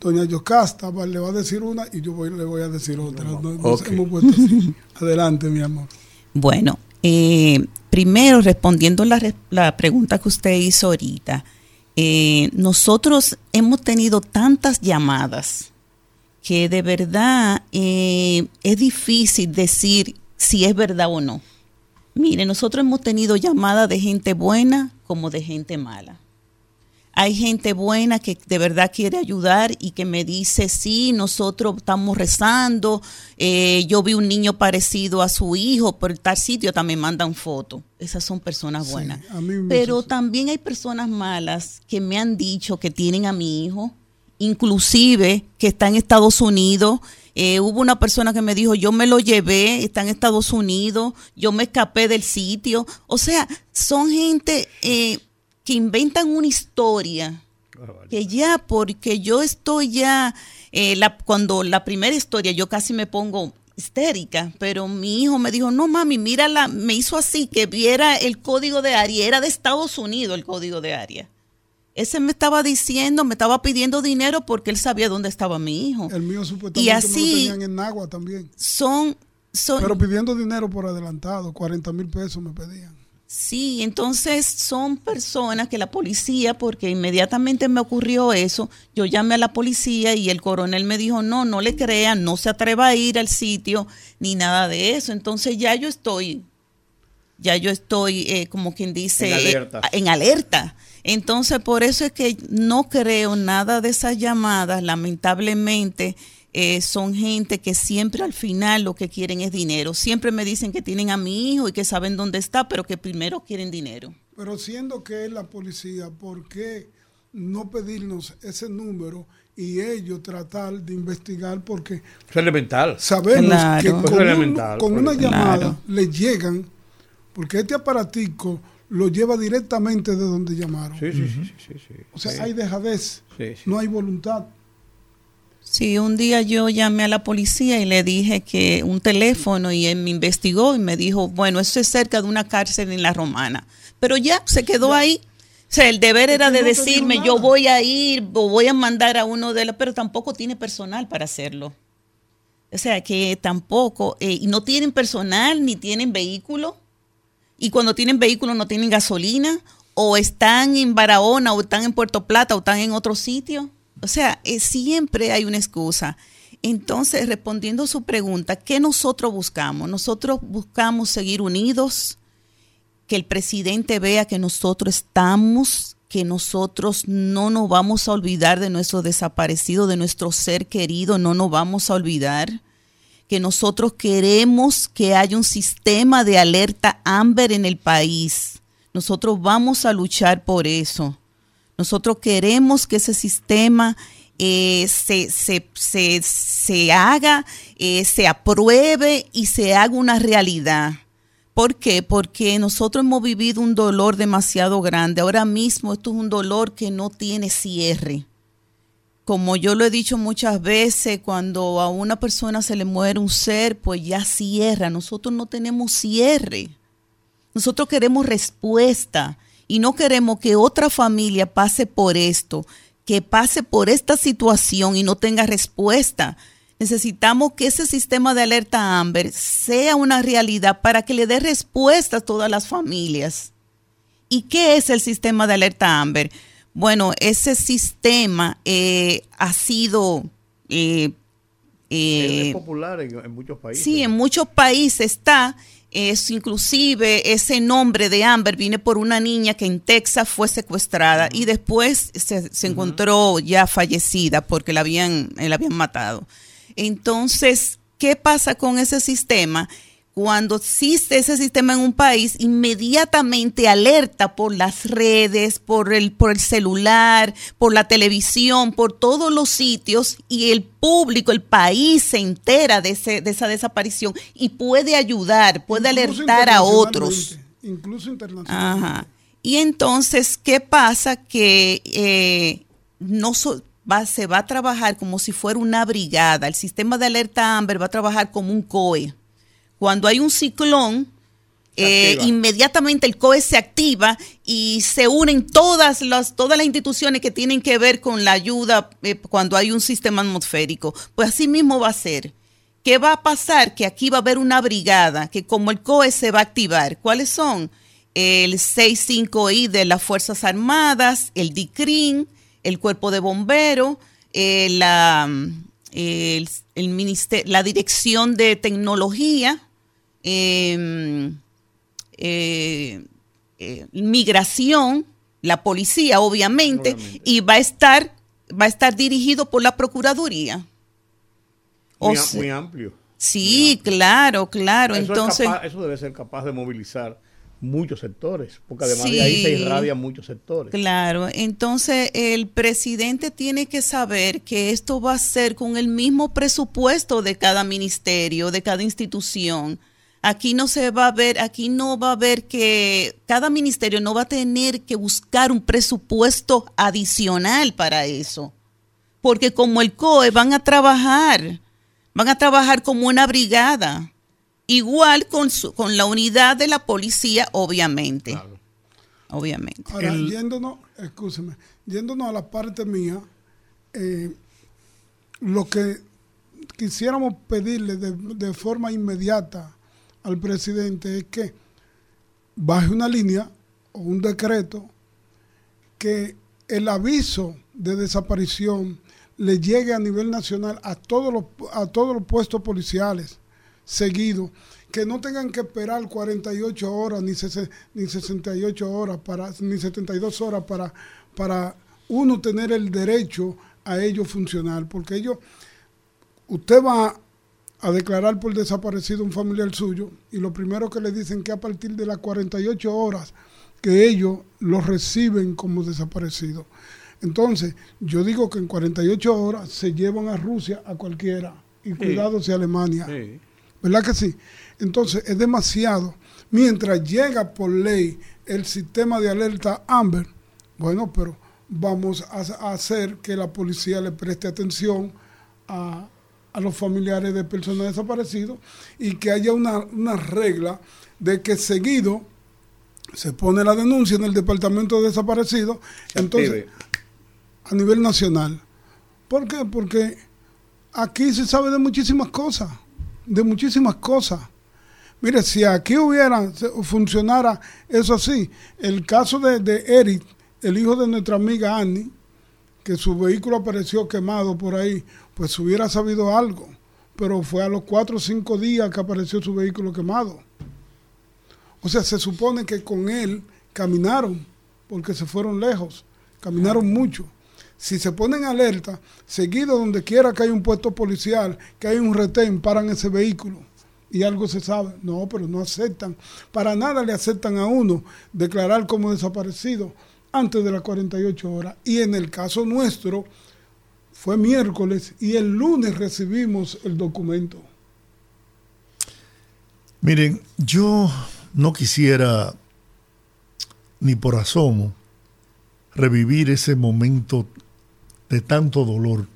Speaker 8: Doña Yocasta va- le va a decir una y yo voy- le voy a decir otra. Hemos puesto así. (laughs) Adelante, mi amor.
Speaker 7: Bueno, eh, primero respondiendo la, la pregunta que usted hizo ahorita, eh, nosotros hemos tenido tantas llamadas que de verdad eh, es difícil decir si es verdad o no. Mire, nosotros hemos tenido llamadas de gente buena como de gente mala. Hay gente buena que de verdad quiere ayudar y que me dice, sí, nosotros estamos rezando, eh, yo vi un niño parecido a su hijo por tal sitio, también mandan fotos. Esas son personas buenas. Pero también hay personas malas que me han dicho que tienen a mi hijo, inclusive que está en Estados Unidos. Eh, hubo una persona que me dijo, yo me lo llevé, está en Estados Unidos, yo me escapé del sitio. O sea, son gente eh, que inventan una historia que ya porque yo estoy ya eh, la, cuando la primera historia yo casi me pongo histérica pero mi hijo me dijo no mami mírala me hizo así que viera el código de área era de Estados Unidos el código de área ese me estaba diciendo me estaba pidiendo dinero porque él sabía dónde estaba mi hijo
Speaker 8: El mío supuestamente
Speaker 7: y
Speaker 8: lo
Speaker 7: así
Speaker 8: tenían en agua también.
Speaker 7: son son
Speaker 8: Pero pidiendo dinero por adelantado, 40 mil pesos me pedían.
Speaker 7: Sí, entonces son personas que la policía, porque inmediatamente me ocurrió eso, yo llamé a la policía y el coronel me dijo, no, no le crean, no se atreva a ir al sitio, ni nada de eso. Entonces ya yo estoy, ya yo estoy, eh, como quien dice,
Speaker 2: En alerta.
Speaker 7: eh, en alerta. Entonces por eso es que no creo nada de esas llamadas, lamentablemente. Eh, son gente que siempre al final lo que quieren es dinero. Siempre me dicen que tienen a mi hijo y que saben dónde está, pero que primero quieren dinero.
Speaker 8: Pero siendo que es la policía, ¿por qué no pedirnos ese número y ellos tratar de investigar porque
Speaker 2: es elemental.
Speaker 8: sabemos
Speaker 7: Claro.
Speaker 8: que con,
Speaker 2: es
Speaker 8: un-
Speaker 2: elemental,
Speaker 8: con
Speaker 2: por
Speaker 8: una llamada
Speaker 7: Claro.
Speaker 8: le llegan, porque este aparatico lo lleva directamente de donde llamaron.
Speaker 2: Sí, sí, sí, sí, sí, sí.
Speaker 8: O sea,
Speaker 2: Sí.
Speaker 8: hay dejadez,
Speaker 2: Sí, sí.
Speaker 8: no hay voluntad.
Speaker 7: Sí, un día yo llamé a la policía y le dije que un teléfono y él me investigó y me dijo, bueno, eso es cerca de una cárcel en La Romana. Pero ya se quedó ahí. O sea, el deber era de decirme, yo voy a ir o voy a mandar a uno de los, pero tampoco tiene personal para hacerlo. O sea, que tampoco, eh, y no tienen personal ni tienen vehículo. Y cuando tienen vehículo no tienen gasolina, o están en Barahona, o están en Puerto Plata, o están en otro sitio. O sea, eh, siempre hay una excusa. Entonces, respondiendo a su pregunta, ¿qué nosotros buscamos? Nosotros buscamos seguir unidos, que el presidente vea que nosotros estamos, que nosotros no nos vamos a olvidar de nuestro desaparecido, de nuestro ser querido, no nos vamos a olvidar que nosotros queremos que haya un sistema de alerta Amber en el país. Nosotros vamos a luchar por eso. Nosotros queremos que ese sistema eh, se, se, se, se haga, eh, se apruebe y se haga una realidad. ¿Por qué? Porque nosotros hemos vivido un dolor demasiado grande. Ahora mismo esto es un dolor que no tiene cierre como yo lo he dicho muchas veces, cuando a una persona se le muere un ser, pues ya cierra. Nosotros no tenemos cierre. Nosotros queremos respuesta y no queremos que otra familia pase por esto, que pase por esta situación y no tenga respuesta. Necesitamos que ese sistema de alerta Amber sea una realidad para que le dé respuesta a todas las familias. ¿Y qué es el sistema de alerta Amber? Bueno, ese sistema eh, ha sido... eh, eh,
Speaker 2: es, popular en, en muchos países.
Speaker 7: Sí, en muchos países está. Es inclusive ese nombre de Amber viene por una niña que en Texas fue secuestrada y después se, se encontró ya fallecida porque la habían, eh, la habían matado. Entonces, ¿qué pasa con ese sistema? Cuando existe ese sistema en un país, inmediatamente alerta por las redes, por el, por el celular, por la televisión, por todos los sitios y el público, el país se entera de, ese, de esa desaparición y puede ayudar, puede
Speaker 8: Incluso
Speaker 7: alertar a otros.
Speaker 8: Incluso internacionalmente.
Speaker 7: Ajá. Y entonces, ¿qué pasa? Que eh, no so- va, se va a trabajar como si fuera una brigada. El sistema de alerta Amber va a trabajar como un COE. Cuando hay un ciclón, eh, inmediatamente el COE se activa y se unen todas las, todas las instituciones que tienen que ver con la ayuda eh, cuando hay un sistema atmosférico. Pues así mismo va a ser. ¿Qué va a pasar? Que aquí va a haber una brigada que como el COE se va a activar. ¿Cuáles son? El 65I de las Fuerzas Armadas, el DICRIN, el Cuerpo de Bomberos, eh, la, el, el minister- la Dirección de Tecnología, eh, eh, eh, Migración, la policía, obviamente,
Speaker 2: Obviamente.
Speaker 7: y va a estar, va a estar dirigido por la Procuraduría. O
Speaker 2: muy,
Speaker 7: sea-
Speaker 2: muy amplio.
Speaker 7: Sí, claro, claro.
Speaker 2: Eso, es
Speaker 7: Entonces,
Speaker 2: capaz- eso debe ser capaz de movilizar muchos sectores, porque además
Speaker 7: Sí.
Speaker 2: de ahí se irradian muchos sectores.
Speaker 7: Claro, entonces el presidente tiene que saber que esto va a ser con el mismo presupuesto de cada ministerio, de cada institución. Aquí no se va a ver, aquí no va a ver que cada ministerio no va a tener que buscar un presupuesto adicional para eso. Porque como el COE van a trabajar, van a trabajar como una brigada. Igual con, su- con la unidad de la policía, obviamente.
Speaker 2: Claro.
Speaker 7: Obviamente.
Speaker 8: Ahora,
Speaker 1: El-
Speaker 8: yéndonos, escúcheme, yéndonos a la parte mía, eh, lo que quisiéramos pedirle de, de forma inmediata al presidente es que baje una línea o un decreto que el aviso de desaparición le llegue a nivel nacional a todos los, a todos los puestos policiales seguidos, que no tengan que esperar 48 horas ni, ni 68 horas para ni 72 horas para para uno tener el derecho a ello funcionar, porque ellos usted va a declarar por desaparecido un familiar suyo y lo primero que le dicen que a partir de las 48 horas que ellos lo reciben como desaparecido. Entonces, yo digo que en 48 horas se llevan a Rusia a cualquiera. Y cuidado si Alemania.
Speaker 2: Sí.
Speaker 8: ¿Verdad que sí? Entonces, es demasiado. Mientras llega por ley el sistema de alerta Amber, bueno, pero vamos a, a hacer que la policía le preste atención a, a los familiares de personas desaparecidas y que haya una, una regla de que seguido se pone la denuncia en el departamento de desaparecidos, entonces a nivel nacional. ¿Por qué? Porque aquí se sabe de muchísimas cosas, de muchísimas cosas. Mire, si aquí hubiera, funcionara eso así, el caso de, de Eric, el hijo de nuestra amiga Annie, que su vehículo apareció quemado por ahí, pues hubiera sabido algo. Pero fue a los cuatro o cinco días que apareció su vehículo quemado. O sea, se supone que con él caminaron, porque se fueron lejos, caminaron mucho. Si se ponen alerta, seguido donde quiera que haya un puesto policial, que hay un retén, paran ese vehículo y algo se sabe. No, pero no aceptan. Para nada le aceptan a uno declarar como desaparecido antes de las 48 horas. Y en el caso nuestro, fue miércoles y el lunes recibimos el documento.
Speaker 1: Miren, yo no quisiera ni por asomo revivir ese momento de tanto dolor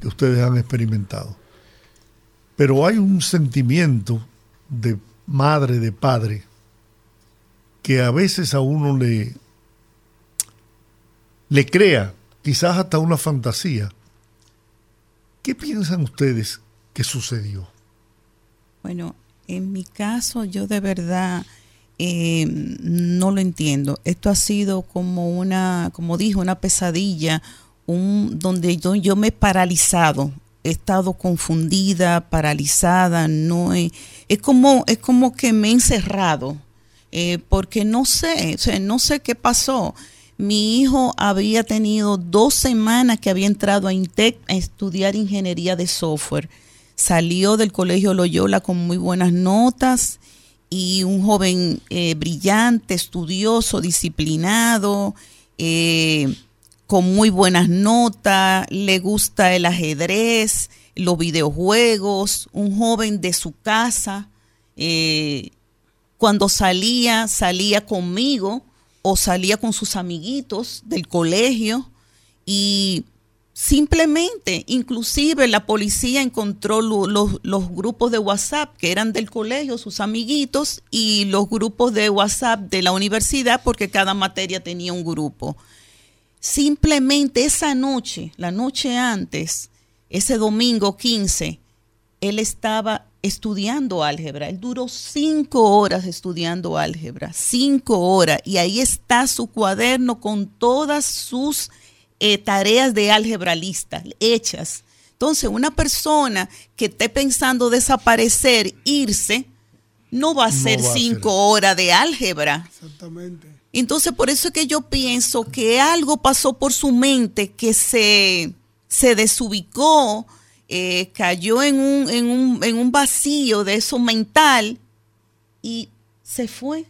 Speaker 1: que ustedes han experimentado. Pero hay un sentimiento de madre, de padre, que a veces a uno le, le crea, quizás hasta una fantasía. ¿Qué piensan ustedes que sucedió?
Speaker 7: Bueno, en mi caso yo de verdad eh, no lo entiendo. Esto ha sido como una, como dijo, una pesadilla, un, donde yo, yo me he paralizado, he estado confundida, paralizada, no he- es como, es como que me he encerrado, eh, porque no sé, o sea, no sé qué pasó. Mi hijo había tenido dos semanas que había entrado a INTEC a estudiar ingeniería de software. Salió del colegio Loyola con muy buenas notas y un joven eh, brillante, estudioso, disciplinado, eh, con muy buenas notas, le gusta el ajedrez, los videojuegos, un joven de su casa. eh, cuando salía, salía conmigo o salía con sus amiguitos del colegio y simplemente, inclusive la policía encontró lo- los, los grupos de WhatsApp que eran del colegio, sus amiguitos, y los grupos de WhatsApp de la universidad porque cada materia tenía un grupo. Simplemente esa noche, la noche antes, ese domingo 15, él estaba estudiando álgebra. Él duró cinco horas estudiando álgebra, cinco horas. Y ahí está su cuaderno con todas sus eh, tareas de álgebra listas, hechas. Entonces, una persona que esté pensando desaparecer, irse, no va a
Speaker 1: No
Speaker 7: ser
Speaker 1: a
Speaker 7: cinco
Speaker 1: ser.
Speaker 7: horas de álgebra.
Speaker 8: Exactamente.
Speaker 7: Entonces, por eso es que yo pienso que algo pasó por su mente que se, se desubicó, eh, cayó en un, en, un, en un vacío de eso mental y se fue.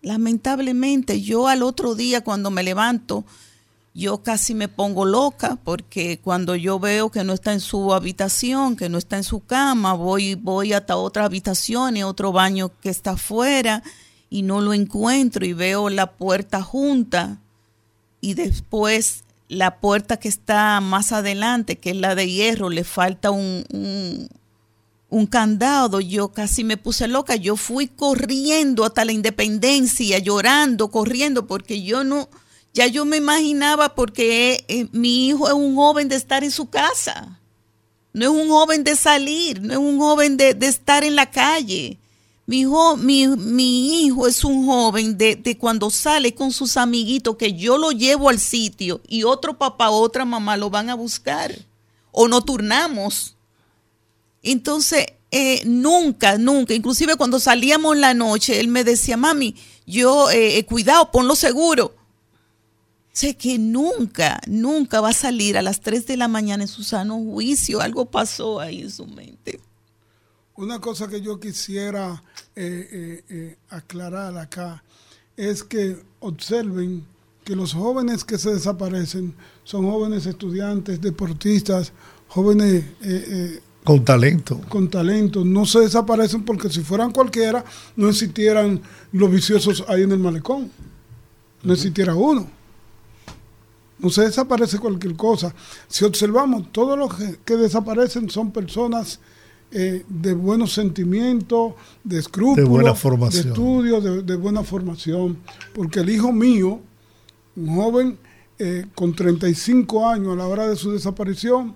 Speaker 7: Lamentablemente, yo al otro día cuando me levanto, yo casi me pongo loca porque cuando yo veo que no está en su habitación, que no está en su cama, voy, voy hasta otra habitación y otro baño que está afuera y no lo encuentro y veo la puerta junta y después la puerta que está más adelante, que es la de hierro, le falta un, un, un candado. Yo casi me puse loca. Yo fui corriendo hasta la independencia, llorando, corriendo, porque yo no, ya yo me imaginaba porque eh, mi hijo es un joven de estar en su casa. No es un joven de salir, no es un joven de, de estar en la calle. Mi hijo, mi, mi hijo es un joven de, de cuando sale con sus amiguitos que yo lo llevo al sitio y otro papá o otra mamá lo van a buscar o no turnamos. Entonces, eh, nunca, nunca, inclusive cuando salíamos la noche, él me decía, mami, yo, eh, eh, cuidado, ponlo seguro. Sé que nunca, nunca va a salir a las 3 de la mañana en su sano juicio. Algo pasó ahí en su mente.
Speaker 8: Una cosa que yo quisiera eh, eh, eh, aclarar acá es que observen que los jóvenes que se desaparecen son jóvenes estudiantes, deportistas, jóvenes
Speaker 1: Con talento.
Speaker 8: con talento. No se desaparecen porque si fueran cualquiera, no existieran los viciosos ahí en el malecón. No existiera uno. No se desaparece cualquier cosa. Si observamos, todos los que, que desaparecen son personas eh, de buenos sentimientos, de escrúpulos,
Speaker 1: De buena formación.
Speaker 8: de estudios, de, de buena formación. Porque el hijo mío, un joven eh, con 35 años a la hora de su desaparición,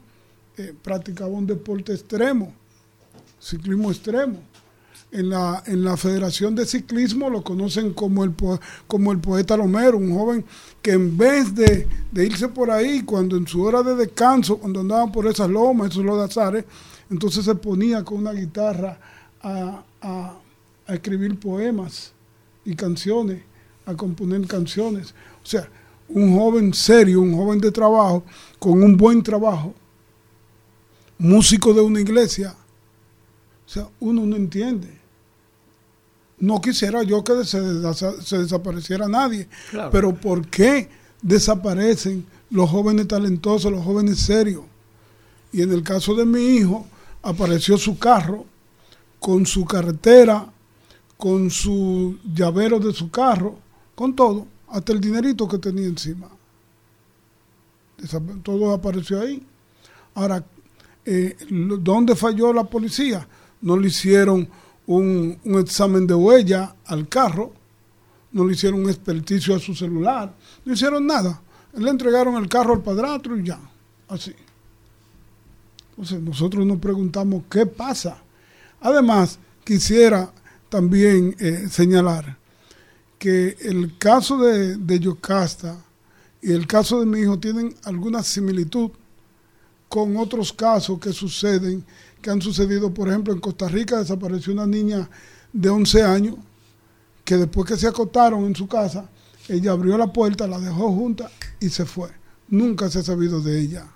Speaker 8: eh, practicaba un deporte extremo, ciclismo extremo. En la, en la Federación de Ciclismo lo conocen como el, po- como el poeta Lomero, un joven que en vez de, de irse por ahí, cuando en su hora de descanso, cuando andaban por esas lomas, esos lodazares, entonces se ponía con una guitarra a, a- a escribir poemas y canciones, a componer canciones. O sea, un joven serio, un joven de trabajo, con un buen trabajo, músico de una iglesia. O sea, uno no entiende. No quisiera yo que se, desa- se desapareciera nadie,
Speaker 2: Claro.
Speaker 8: pero ¿por qué desaparecen los jóvenes talentosos, los jóvenes serios? Y en el caso de mi hijo, apareció su carro con su carretera, con su llavero de su carro, con todo, hasta el dinerito que tenía encima. Todo apareció ahí. Ahora, eh, ¿dónde falló la policía? No le hicieron un, un examen de huella al carro, no le hicieron un experticio a su celular, no hicieron nada. Le entregaron el carro al padrastro y ya, así. Entonces nosotros nos preguntamos qué pasa. Además, quisiera también eh, señalar que el caso de, de Yocasta y el caso de mi hijo tienen alguna similitud con otros casos que suceden, que han sucedido, por ejemplo, en Costa Rica desapareció una niña de 11 años que después que se acostaron en su casa, ella abrió la puerta, la dejó junta y se fue. Nunca se ha sabido de ella.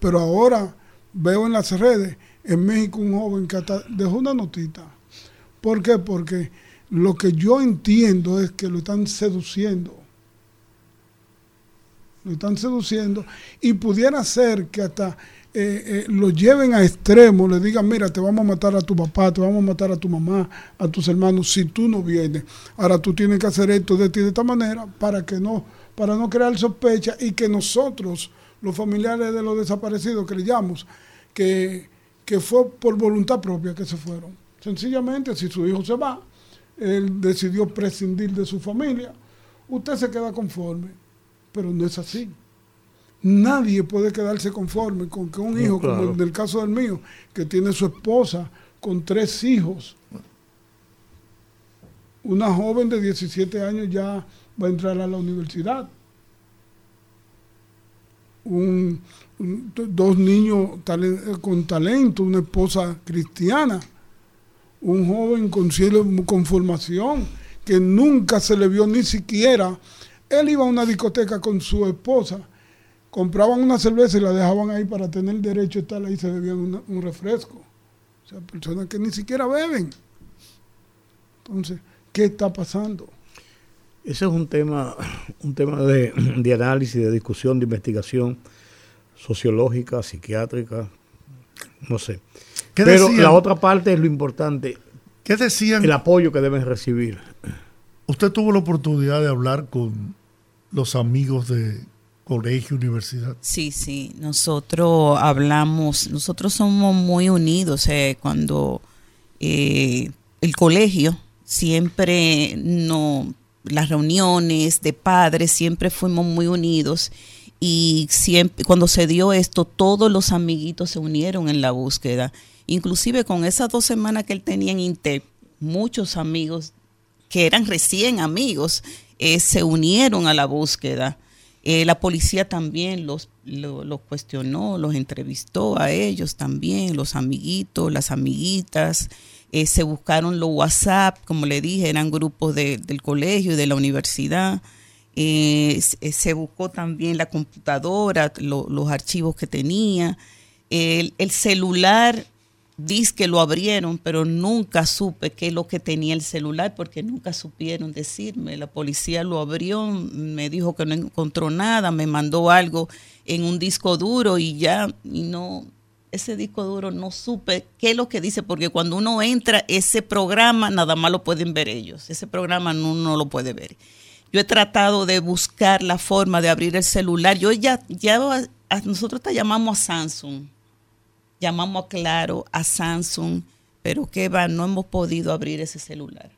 Speaker 8: Pero ahora veo en las redes, en México, un joven que hasta dejó una notita. ¿Por qué? Porque lo que yo entiendo es que lo están seduciendo. Lo están seduciendo y pudiera ser que hasta eh, eh, lo lleven a extremo, le digan, mira, te vamos a matar a tu papá, te vamos a matar a tu mamá, a tus hermanos, si tú no vienes. Ahora tú tienes que hacer esto de ti de esta manera para que no, para no crear sospecha y que nosotros, los familiares de los desaparecidos, creyamos que, que fue por voluntad propia que se fueron. Sencillamente, si su hijo se va, él decidió prescindir de su familia, usted se queda conforme, pero no es así. Nadie puede quedarse conforme con que un hijo, como
Speaker 2: claro.
Speaker 8: el caso del mío, que tiene su esposa con tres hijos, una joven de 17 años ya va a entrar a la universidad. Un- dos niños con talento, una esposa cristiana, un joven con cielo con formación que nunca se le vio ni siquiera. Él iba a una discoteca con su esposa, compraban una cerveza y la dejaban ahí para tener derecho a estar ahí, se bebían una- un refresco. O sea, personas que ni siquiera beben. Entonces, ¿qué está pasando?
Speaker 2: Ese es un tema, un tema de, de análisis, de discusión, de investigación sociológica, psiquiátrica, no sé.
Speaker 1: ¿Qué
Speaker 2: Pero
Speaker 1: decían?
Speaker 2: la otra parte es lo importante,
Speaker 1: ¿Qué decían?
Speaker 2: el apoyo que deben recibir.
Speaker 1: Usted tuvo la oportunidad de hablar con los amigos de colegio, universidad.
Speaker 7: Sí, sí, nosotros hablamos, nosotros somos muy unidos eh, cuando eh, el colegio siempre no, las reuniones de padres siempre fuimos muy unidos y siempre cuando se dio esto todos los amiguitos se unieron en la búsqueda, inclusive con esas dos semanas que él tenía en Inter, muchos amigos que eran recién amigos, eh, se unieron a la búsqueda. Eh, la policía también los, lo- los cuestionó, los entrevistó a ellos también, los amiguitos, las amiguitas. Eh, se buscaron los WhatsApp, como le dije, eran grupos de- del colegio y de la universidad. Eh, eh, se buscó también la computadora, lo- los archivos que tenía. El, el celular dice que lo abrieron, pero nunca supe qué es lo que tenía el celular porque nunca supieron decirme. La policía lo abrió, me dijo que no encontró nada, me mandó algo en un disco duro y ya, y no, ese disco duro no supe qué es lo que dice, porque cuando uno entra, ese programa nada más lo pueden ver ellos, ese programa no, no lo puede ver. Yo he tratado de buscar la forma de abrir el celular. Yo ya, ya a- nosotros te llamamos a Samsung, llamamos a Claro, a Samsung, pero qué va, no hemos podido abrir ese celular.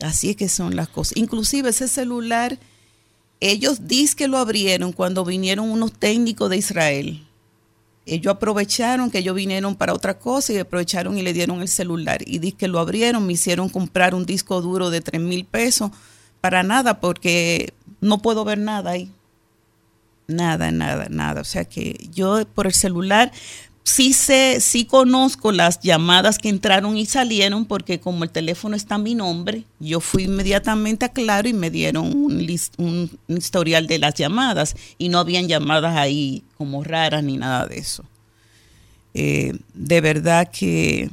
Speaker 7: Así es que son las cosas. Inclusive ese celular, ellos dicen que lo abrieron cuando vinieron unos técnicos de Israel. Ellos aprovecharon que ellos vinieron para otra cosa y aprovecharon y le dieron el celular. Y dicen que lo abrieron, me hicieron comprar un disco duro de 3 mil pesos para nada, porque no puedo ver nada ahí. Nada, nada, nada. O sea que yo por el celular sí sé, sí conozco las llamadas que entraron y salieron, porque como el teléfono está a mi nombre, yo fui inmediatamente a Claro y me dieron un, lis- un historial de las llamadas y no habían llamadas ahí como raras ni nada de eso. Eh, de verdad que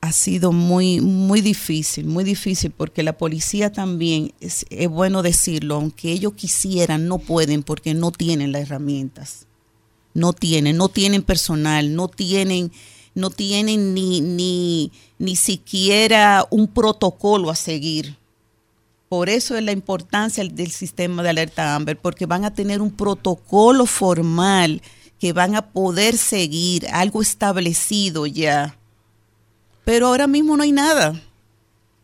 Speaker 7: ha sido muy, muy difícil, muy difícil, porque la policía también, es bueno decirlo, aunque ellos quisieran, no pueden porque no tienen las herramientas. No tienen, no tienen personal, no tienen, no tienen ni, ni, ni siquiera un protocolo a seguir. Por eso es la importancia del sistema de alerta Amber, porque van a tener un protocolo formal que van a poder seguir, algo establecido ya. Pero ahora mismo no hay nada.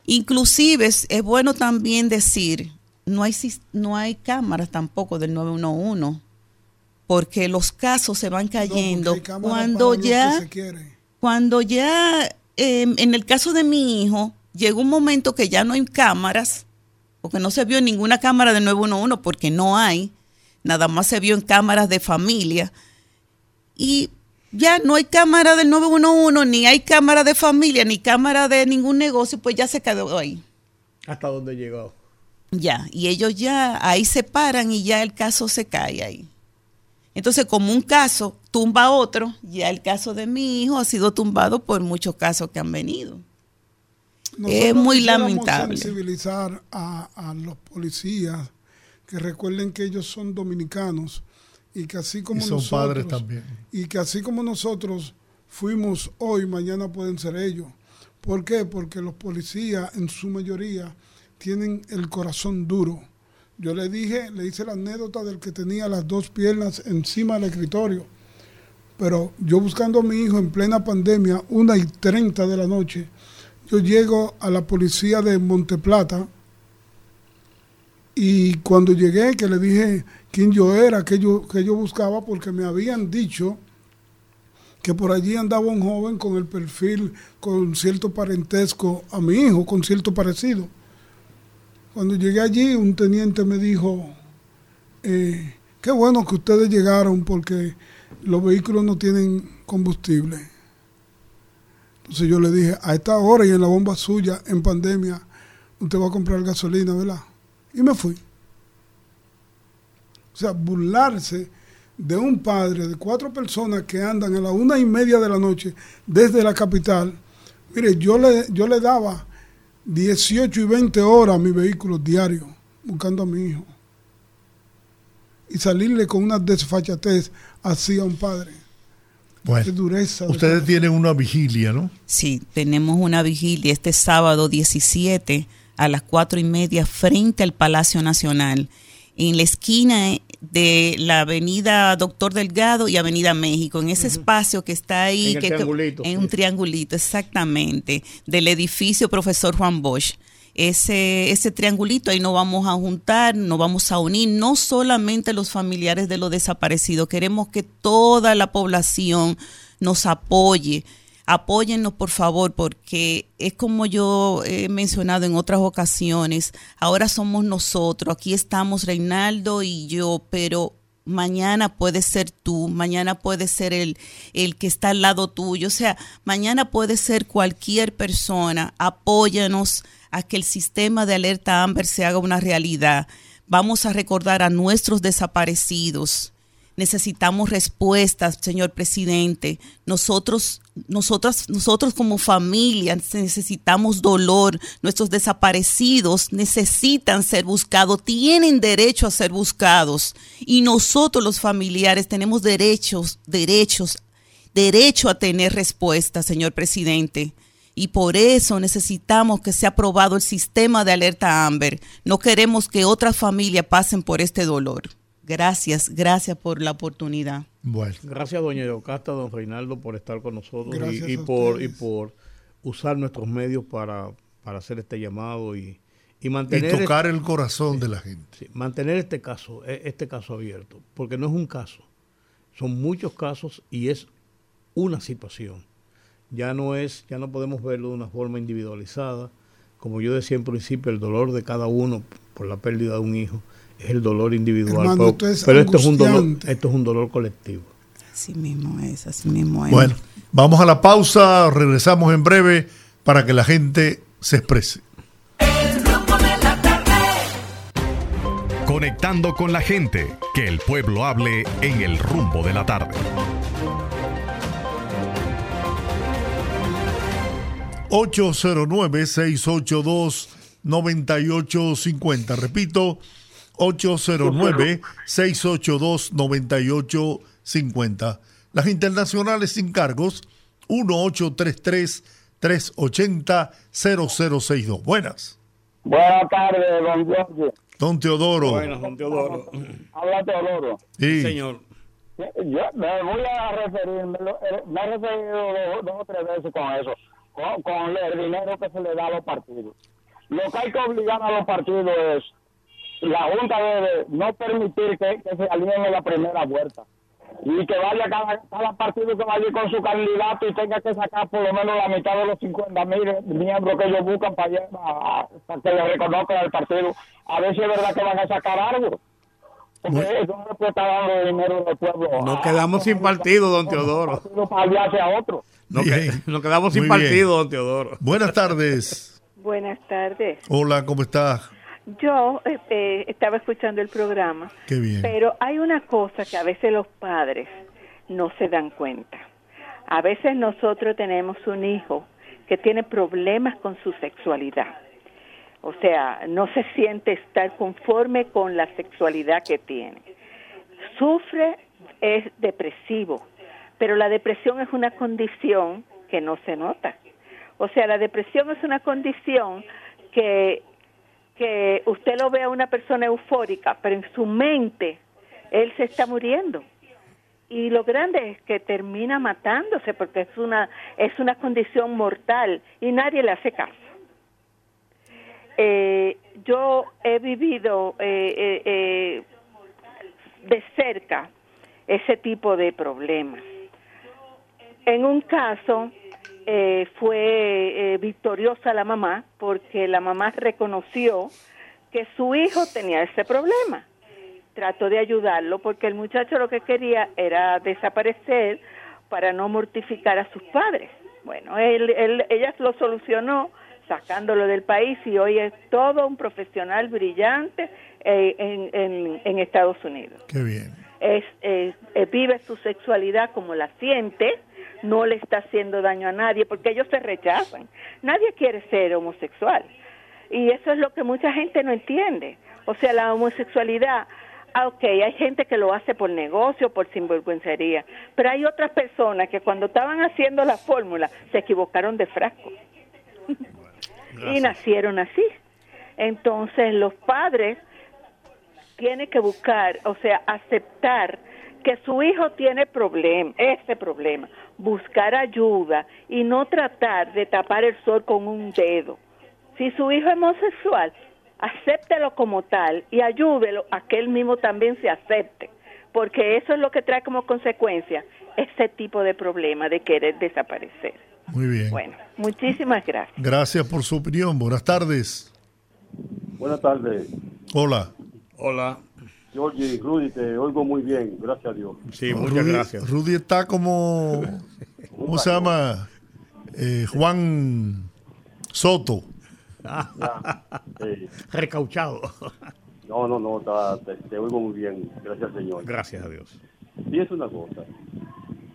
Speaker 7: Inclusive es, bueno también decir, no hay, no hay cámaras tampoco del 911, porque los casos se van cayendo cuando ya cuando ya, eh, en el caso de mi hijo, llegó un momento que ya no hay cámaras, porque no se vio en ninguna cámara de 911, porque no hay, nada más se vio en cámaras de familia, y ya no hay cámara del 911, ni hay cámara de familia, ni cámara de ningún negocio, pues ya se quedó ahí.
Speaker 2: ¿Hasta dónde llegó?
Speaker 7: Ya, y ellos ya ahí se paran y ya el caso se cae ahí. Entonces, como un caso tumba a otro, ya el caso de mi hijo ha sido tumbado por muchos casos que han venido. Es muy lamentable.
Speaker 8: sensibilizar a, a los policías que recuerden que ellos son dominicanos y que así como
Speaker 1: Y son
Speaker 8: nosotros
Speaker 1: padres también.
Speaker 8: y que así como nosotros fuimos hoy, mañana pueden ser ellos. ¿Por qué? Porque los policías en su mayoría tienen el corazón duro. Yo le dije, le hice la anécdota del que tenía las dos piernas encima del escritorio. Pero yo buscando a mi hijo en plena pandemia, una y treinta de la noche, yo llego a la policía de Monteplata y cuando llegué, que le dije quién yo era, que yo, que yo buscaba, porque me habían dicho que por allí andaba un joven con el perfil, con cierto parentesco a mi hijo, con cierto parecido. Cuando llegué allí, un teniente me dijo, eh, qué bueno que ustedes llegaron porque los vehículos no tienen combustible. Entonces yo le dije, a esta hora y en la bomba suya, en pandemia, usted va a comprar gasolina, ¿verdad? Y me fui. O sea, burlarse de un padre de cuatro personas que andan a la una y media de la noche desde la capital. Mire, yo le, yo le daba 18 y 20 horas a mi vehículo diario buscando a mi hijo. Y salirle con una desfachatez así a un padre. Qué
Speaker 1: Bueno,
Speaker 8: dureza. de
Speaker 1: ustedes tienen una vigilia, ¿no?
Speaker 7: Sí, tenemos una vigilia este sábado 17 a las cuatro y media frente al Palacio Nacional, en la esquina de la Avenida Doctor Delgado y Avenida México, en ese espacio que está ahí,
Speaker 2: En
Speaker 7: que, que-
Speaker 2: triangulito,
Speaker 7: en
Speaker 2: sí.
Speaker 7: un triangulito, exactamente, del edificio Profesor Juan Bosch. Ese, ese triangulito, ahí nos vamos a juntar, nos vamos a unir, no solamente los familiares de los desaparecidos, queremos que toda la población nos apoye. Apóyennos, por favor, porque es como yo he mencionado en otras ocasiones, ahora somos nosotros, aquí estamos Reinaldo y yo, pero mañana puede ser tú, mañana puede ser el, el que está al lado tuyo, o sea, mañana puede ser cualquier persona, apóyanos a que el sistema de alerta Amber se haga una realidad. Vamos a recordar a nuestros desaparecidos. Necesitamos respuestas, señor presidente. Nosotros, nosotras, nosotros como familia necesitamos dolor. Nuestros desaparecidos necesitan ser buscados, tienen derecho a ser buscados. Y nosotros los familiares tenemos derechos, derechos, derecho a tener respuestas, señor presidente. Y por eso necesitamos que sea aprobado el sistema de alerta Amber. No queremos que otras familias pasen por este dolor. Gracias, gracias por la oportunidad.
Speaker 1: Bueno,
Speaker 2: Gracias, doña Yocasta, don Reinaldo, por estar con nosotros y, y por, y por usar nuestros medios para, para hacer este llamado y, y
Speaker 1: y
Speaker 2: mantener,
Speaker 1: tocar el corazón de la gente.
Speaker 2: sí, mantener este caso, e- este caso abierto, porque no es un caso, son muchos casos y es una situación. Ya no es, ya no podemos verlo de una forma individualizada. Como yo decía en principio, el dolor de cada uno por la pérdida de un hijo es el dolor individual.
Speaker 8: Hermano,
Speaker 2: pero
Speaker 8: esto es
Speaker 2: pero esto es un dolor, esto es un dolor colectivo.
Speaker 7: Así mismo es, así mismo es.
Speaker 1: Bueno, vamos a la pausa, regresamos en breve para que la gente se exprese.
Speaker 6: El rumbo de la tarde.
Speaker 3: Conectando con la gente, que el pueblo hable en el rumbo de la tarde.
Speaker 1: 809-682-9850. Repito, 809-682-9850. Las internacionales sin cargos, 1833-380-0062. Buenas.
Speaker 9: Buenas tardes, don Jorge.
Speaker 1: Don Teodoro.
Speaker 2: Bueno, don Teodoro.
Speaker 9: Habla Teodoro.
Speaker 1: Sí.
Speaker 2: Señor.
Speaker 9: Yo me voy a referir, me, lo- eh, me he referido dos, dos o tres veces con eso, con, con el dinero que se le da a los partidos. Lo que hay que obligar a los partidos es, la Junta debe no permitir que, que se alineen en la primera vuelta. Y que vaya cada, cada partido que vaya con su candidato y tenga que sacar por lo menos la mitad de los 50 mil miembros que ellos buscan para, allá, para, para que le reconozcan al partido. A ver si es verdad que van a sacar algo. Porque eso no le puede estar dando dinero del pueblo.
Speaker 2: Nos
Speaker 9: a-
Speaker 2: quedamos sin partido, don Teodoro.
Speaker 9: partido para aliarse a otro.
Speaker 2: Nos, que-
Speaker 1: Bien.
Speaker 2: nos quedamos sin
Speaker 1: bien.
Speaker 2: partido, don Teodoro.
Speaker 1: Buenas tardes.
Speaker 10: Buenas tardes.
Speaker 1: Hola, ¿cómo estás?
Speaker 10: Yo eh, eh, estaba escuchando el programa,
Speaker 1: Qué bien.
Speaker 10: pero hay una cosa que a veces los padres no se dan cuenta. A veces nosotros tenemos un hijo que tiene problemas con su sexualidad. O sea, no se siente estar conforme con la sexualidad que tiene. Sufre, es depresivo, pero la depresión es una condición que no se nota. O sea, la depresión es una condición que, que usted lo ve a una persona eufórica, pero en su mente él se está muriendo. Y lo grande es que termina matándose porque es una, es una condición mortal y nadie le hace caso. Eh, yo he vivido eh, eh, eh, de cerca ese tipo de problemas. En un caso eh, fue eh, victoriosa la mamá porque la mamá reconoció que su hijo tenía ese problema. Trató de ayudarlo porque el muchacho lo que quería era desaparecer para no mortificar a sus padres. Bueno, él, él- ella lo solucionó sacándolo del país y hoy es todo un profesional brillante eh, en, en- en Estados Unidos
Speaker 1: Qué bien.
Speaker 10: es, eh, eh, vive su sexualidad como la siente, no le está haciendo daño a nadie, porque ellos se rechazan. Nadie quiere ser homosexual. Y eso es lo que mucha gente no entiende. O sea, la homosexualidad, ah, ok, hay gente que lo hace por negocio, por sinvergüencería, pero hay otras personas que cuando estaban haciendo la fórmula se equivocaron de frasco y nacieron así. Entonces los padres tiene que buscar, o sea, aceptar que su hijo tiene problema, ese problema, buscar ayuda y no tratar de tapar el sol con un dedo. Si su hijo es homosexual, acéptelo como tal y ayúdelo a que él mismo también se acepte, porque eso es lo que trae como consecuencia ese tipo de problema de querer desaparecer.
Speaker 1: Muy bien.
Speaker 10: Bueno, muchísimas gracias.
Speaker 1: Gracias por su opinión. Buenas tardes.
Speaker 11: Buenas tardes.
Speaker 1: Hola.
Speaker 2: Hola.
Speaker 11: Georgie, Rudy, te oigo muy bien, gracias a Dios.
Speaker 2: Sí, muchas
Speaker 1: Rudy,
Speaker 2: gracias.
Speaker 1: Rudy está como, ¿cómo se llama? Eh, Juan Soto.
Speaker 11: Sí.
Speaker 2: Recauchado.
Speaker 11: No, no, no, te, te oigo muy bien, gracias Señor.
Speaker 2: Gracias a Dios.
Speaker 11: Fíjese una cosa,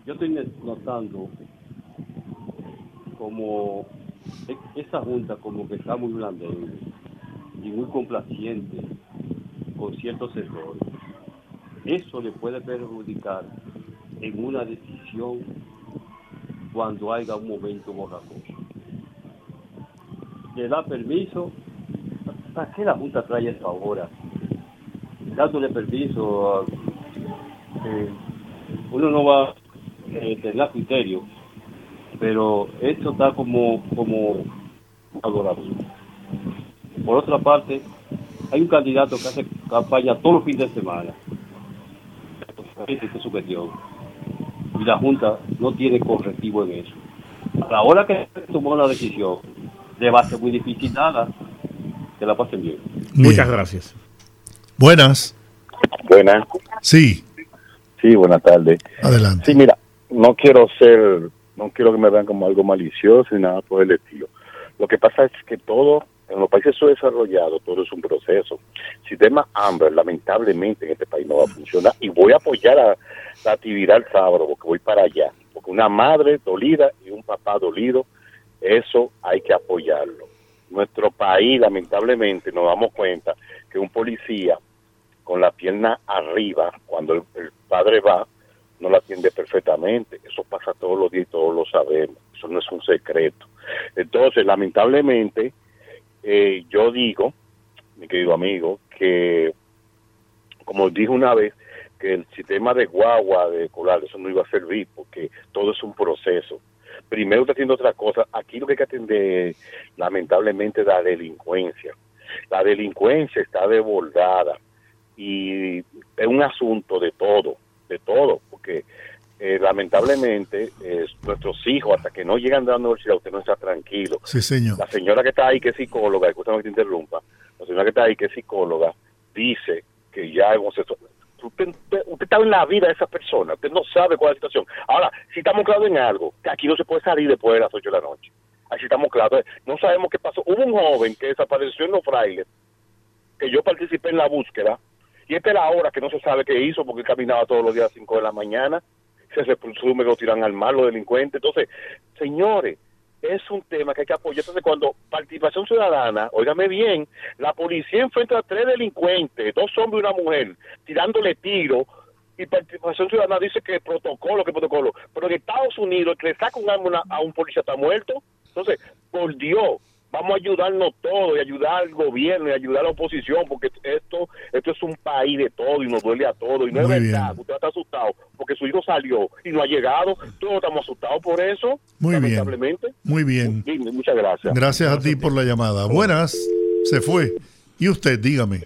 Speaker 11: yo estoy notando como e- esa junta como que está muy blandengue y muy complaciente con ciertos sectores. Eso le puede perjudicar en una decisión cuando haya un momento borrachoso. Le da permiso, ¿para qué la Junta trae esto ahora? Dándole permiso, a- eh, uno no va a eh, tener criterio, pero esto está como, como adorable. Por otra parte, hay un candidato que hace campaña todos los fines de semana. Esa es su cuestión. Y la Junta no tiene correctivo en eso. A la hora que tomó la decisión, le va a ser muy difícil nada que la pasen bien.
Speaker 2: Muchas gracias.
Speaker 1: Buenas.
Speaker 12: Buenas.
Speaker 1: Sí,
Speaker 12: Sí, buenas tardes.
Speaker 1: adelante.
Speaker 12: Sí, mira, no quiero ser, no quiero que me vean como algo malicioso ni nada por el estilo. Lo que pasa es que todo, en los países subdesarrollados, todo es un proceso. El sistema Amber, lamentablemente, en este país no va a funcionar. Y voy a apoyar a la actividad el sábado, porque voy para allá. Porque una madre dolida y un papá dolido, eso hay que apoyarlo. Nuestro país, lamentablemente, nos damos cuenta que un policía con la pierna arriba, cuando el, el padre va, no la atiende perfectamente. Eso pasa todos los días y todos lo sabemos. Eso no es un secreto. Entonces, lamentablemente, eh, yo digo, mi querido amigo, que como dije una vez, que el sistema de guagua, de colar, eso no iba a servir porque todo es un proceso. Primero está haciendo otra cosa. Aquí lo que hay que atender, lamentablemente, la delincuencia. La delincuencia está desbordada y es un asunto de todo, de todo, porque eh, lamentablemente eh, nuestros hijos, hasta que no llegan de la universidad, usted no está tranquilo.
Speaker 1: Sí, señor.
Speaker 12: La señora que está ahí, que es psicóloga, escúchame que te interrumpa, la señora que está ahí, que es psicóloga, dice que ya es homosexual. Usted, usted, usted está en la vida de esa persona, usted no sabe cuál es la situación. Ahora, si estamos claros en algo, que aquí no se puede salir después de las 8 de la noche. Así estamos claros. No sabemos qué pasó. Hubo un joven que desapareció en los frailes, que yo participé en la búsqueda, y esta es la hora que no se sabe qué hizo, porque caminaba todos los días a las 5 de la mañana, se presume que lo tiran al mar, los delincuentes. Entonces, señores, es un tema que hay que apoyar. Entonces, cuando participación ciudadana, óigame bien, la policía enfrenta a tres delincuentes, dos hombres y una mujer, tirándole tiro, y participación ciudadana dice que protocolo, que protocolo. Pero en Estados Unidos, que le saca un arma a un policía está muerto. Entonces, por Dios, vamos a ayudarnos todos y ayudar al gobierno y ayudar a la oposición, porque esto esto es un país de todo y nos duele a todos. Y no
Speaker 1: Muy
Speaker 12: es
Speaker 1: bien.
Speaker 12: verdad, usted está asustado porque su hijo salió y no ha llegado. Todos estamos asustados por eso,
Speaker 1: Muy bien.
Speaker 12: lamentablemente.
Speaker 1: Muy bien.
Speaker 12: Muchas gracias.
Speaker 1: Gracias a ti por la llamada. Buenas. Se fue. Y usted, dígame.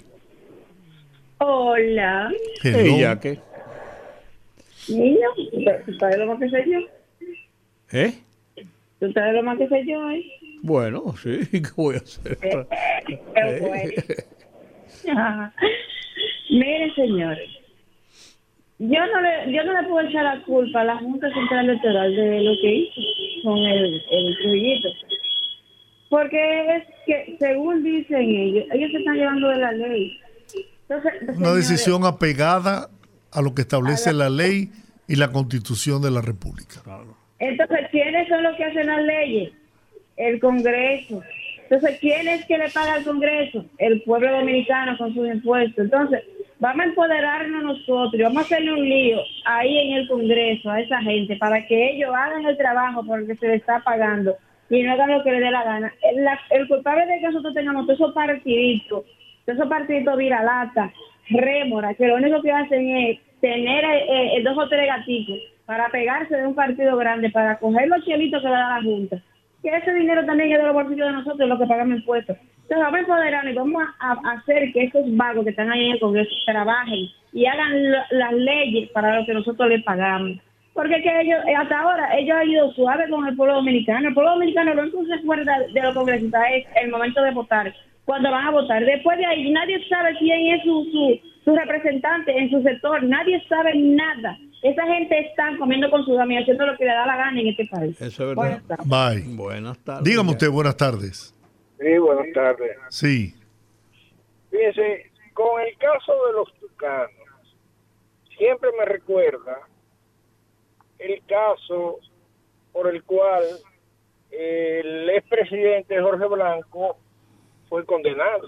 Speaker 13: Hola.
Speaker 1: Hello.
Speaker 2: Ella, ¿qué?
Speaker 13: Niño, ¿tú sabes lo más que sé yo?
Speaker 2: ¿Eh?
Speaker 13: ¿Tú sabes lo más que sé yo? eh?
Speaker 2: Bueno, sí, (laughs) ¿qué voy a hacer? (laughs) (laughs)
Speaker 13: Mire, señores, yo no le yo no le puedo echar la culpa a la Junta Central Electoral de lo que hizo con el, el Trujillito. Porque es que, según dicen ellos, ellos se están llevando de la ley. Entonces,
Speaker 1: Una
Speaker 13: señores,
Speaker 1: decisión apegada a lo que establece la ley y la constitución de la República.
Speaker 13: Entonces, ¿quiénes son los que hacen las leyes? El Congreso. Entonces, ¿quién es que le paga al Congreso? El pueblo dominicano con sus impuestos. Entonces, vamos a empoderarnos nosotros y vamos a hacerle un lío ahí en el Congreso a esa gente para que ellos hagan el trabajo por el que se les está pagando y no hagan lo que les dé la gana. El, culpable de que nosotros tengamos todos esos partiditos, todos esos partiditos viralata, rémora, que lo único que hacen es tener eh, eh, dos o tres gaticos para pegarse de un partido grande, para coger los chelitos que le da la Junta. Que ese dinero también es de los bolsillos de nosotros, los que pagamos impuestos. Entonces vamos a empoderarnos y vamos a, hacer que esos vagos que están ahí en el Congreso trabajen y hagan las leyes para lo que nosotros les pagamos. Porque que ellos, eh, hasta ahora, ellos han ido suave con el pueblo dominicano. El pueblo dominicano lo único que se acuerda de los congresistas es el momento de votar, cuando van a votar. Después de ahí, nadie sabe quién es su, su, su representante en su sector. Nadie sabe nada. Esa gente está comiendo con sus amigos, haciendo lo que le da la gana en este país.
Speaker 2: Eso es
Speaker 13: Buenas
Speaker 2: verdad.
Speaker 13: tardes.
Speaker 1: Bye.
Speaker 2: Buenas tardes.
Speaker 1: Dígame usted, buenas tardes.
Speaker 14: Sí, buenas tardes.
Speaker 1: Sí.
Speaker 14: Fíjense, con el caso de los tucanos, siempre me recuerda el caso por el cual el expresidente Jorge Blanco fue condenado.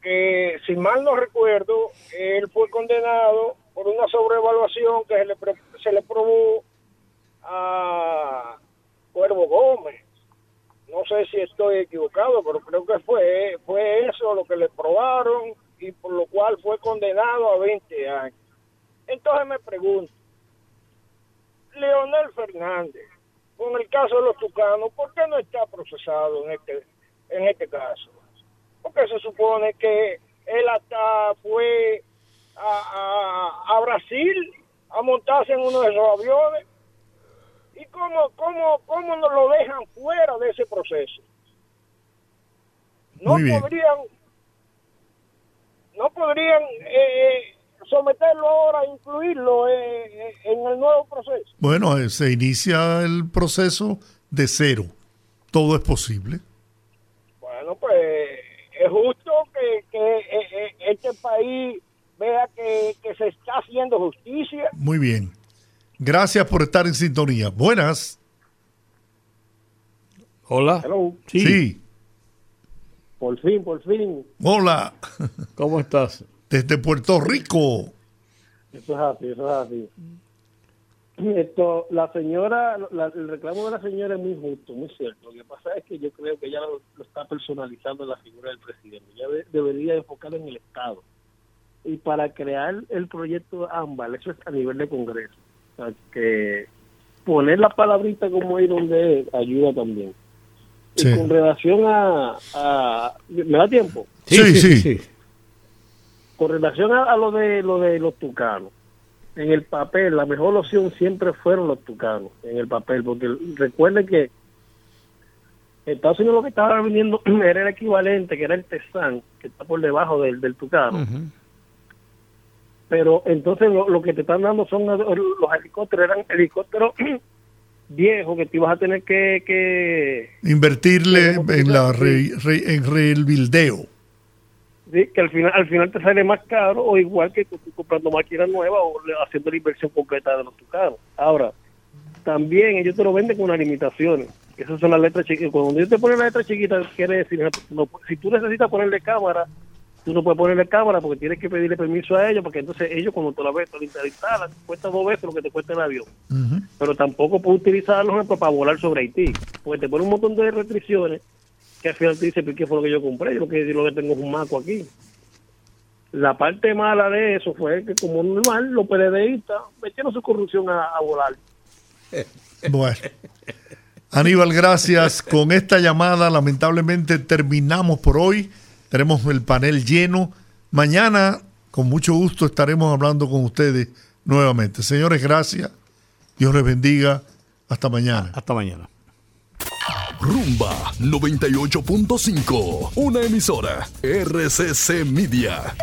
Speaker 14: Que si mal no recuerdo, él fue condenado por una sobrevaluación que se le, se le probó a Cuervo Gómez. No sé si estoy equivocado, pero creo que fue, fue eso lo que le probaron y por lo cual fue condenado a 20 años. Entonces me pregunto, Leonel Fernández, con el caso de los tucanos, ¿por qué no está procesado en este, en este caso? Porque se supone que él hasta fue a, a- a Brasil a montarse en uno de esos aviones. ¿Y cómo, cómo, cómo nos lo dejan fuera de ese proceso? No podrían, no podrían eh, someterlo ahora, incluirlo eh, eh, en el nuevo proceso.
Speaker 1: Bueno, eh, se inicia el proceso de cero. Todo es posible.
Speaker 14: Bueno, pues es justo que, que, eh, eh, este país vea que, que se está haciendo justicia.
Speaker 1: Muy bien. Gracias por estar en sintonía. Buenas.
Speaker 2: Hola.
Speaker 1: Sí.
Speaker 15: Por fin, por fin.
Speaker 1: Hola. (laughs)
Speaker 2: ¿Cómo estás?
Speaker 1: Desde Puerto Rico.
Speaker 15: Eso es así, eso es así. Esto, la señora, la- el reclamo de la señora es muy justo, muy cierto. Lo que pasa es que yo creo que ella lo, lo está personalizando en la figura del presidente. Ya de- debería enfocar en el Estado. Y para crear el proyecto AMBAL, eso es a nivel de Congreso. O sea, que poner la palabrita como ahí donde es, ayuda también.
Speaker 1: Sí.
Speaker 15: Y con relación a, a- ¿Me da tiempo?
Speaker 1: Sí, sí.
Speaker 15: Con relación a, a lo de lo de los tucanos, en el papel la mejor opción siempre fueron los tucanos, en el papel, porque recuerden que Estados Unidos lo que estaba vendiendo (clears throat) era el equivalente, que era el Tesan, que está por debajo del, del tucano. Pero entonces lo, lo que te están dando son los helicópteros, eran helicópteros (clears throat) viejos que te ibas a tener que, que
Speaker 1: Invertirle en la re- re- en.
Speaker 15: Sí, que al final al final te sale más caro o igual que comprando máquinas nuevas o haciendo la inversión completa de los tucanos. Ahora, también ellos te lo venden con unas limitaciones. Esas son las letras chiquitas. Cuando ellos te ponen la letra chiquita, quiere decir, si tú necesitas ponerle cámara, tú no puedes ponerle cámara porque tienes que pedirle permiso a ellos, porque entonces ellos cuando te la ves, te la instalan, cuesta dos veces lo que te cuesta el avión. Pero tampoco puedes utilizarlo ejemplo, para volar sobre Haití, porque te pone un montón de restricciones que al final te dice, ¿pero qué fue lo que yo compré? Yo lo que, lo que tengo es un maco aquí. La parte mala de eso fue que, como normal, los PLDistas metieron su corrupción a, a volar. (laughs)
Speaker 1: Bueno. Aníbal, gracias. Con esta llamada, lamentablemente, terminamos por hoy. Tenemos el panel lleno. Mañana, con mucho gusto, estaremos hablando con ustedes nuevamente. Señores, gracias. Dios les bendiga. Hasta mañana.
Speaker 2: Hasta mañana.
Speaker 16: Rumba 98.5, una emisora RCC Media.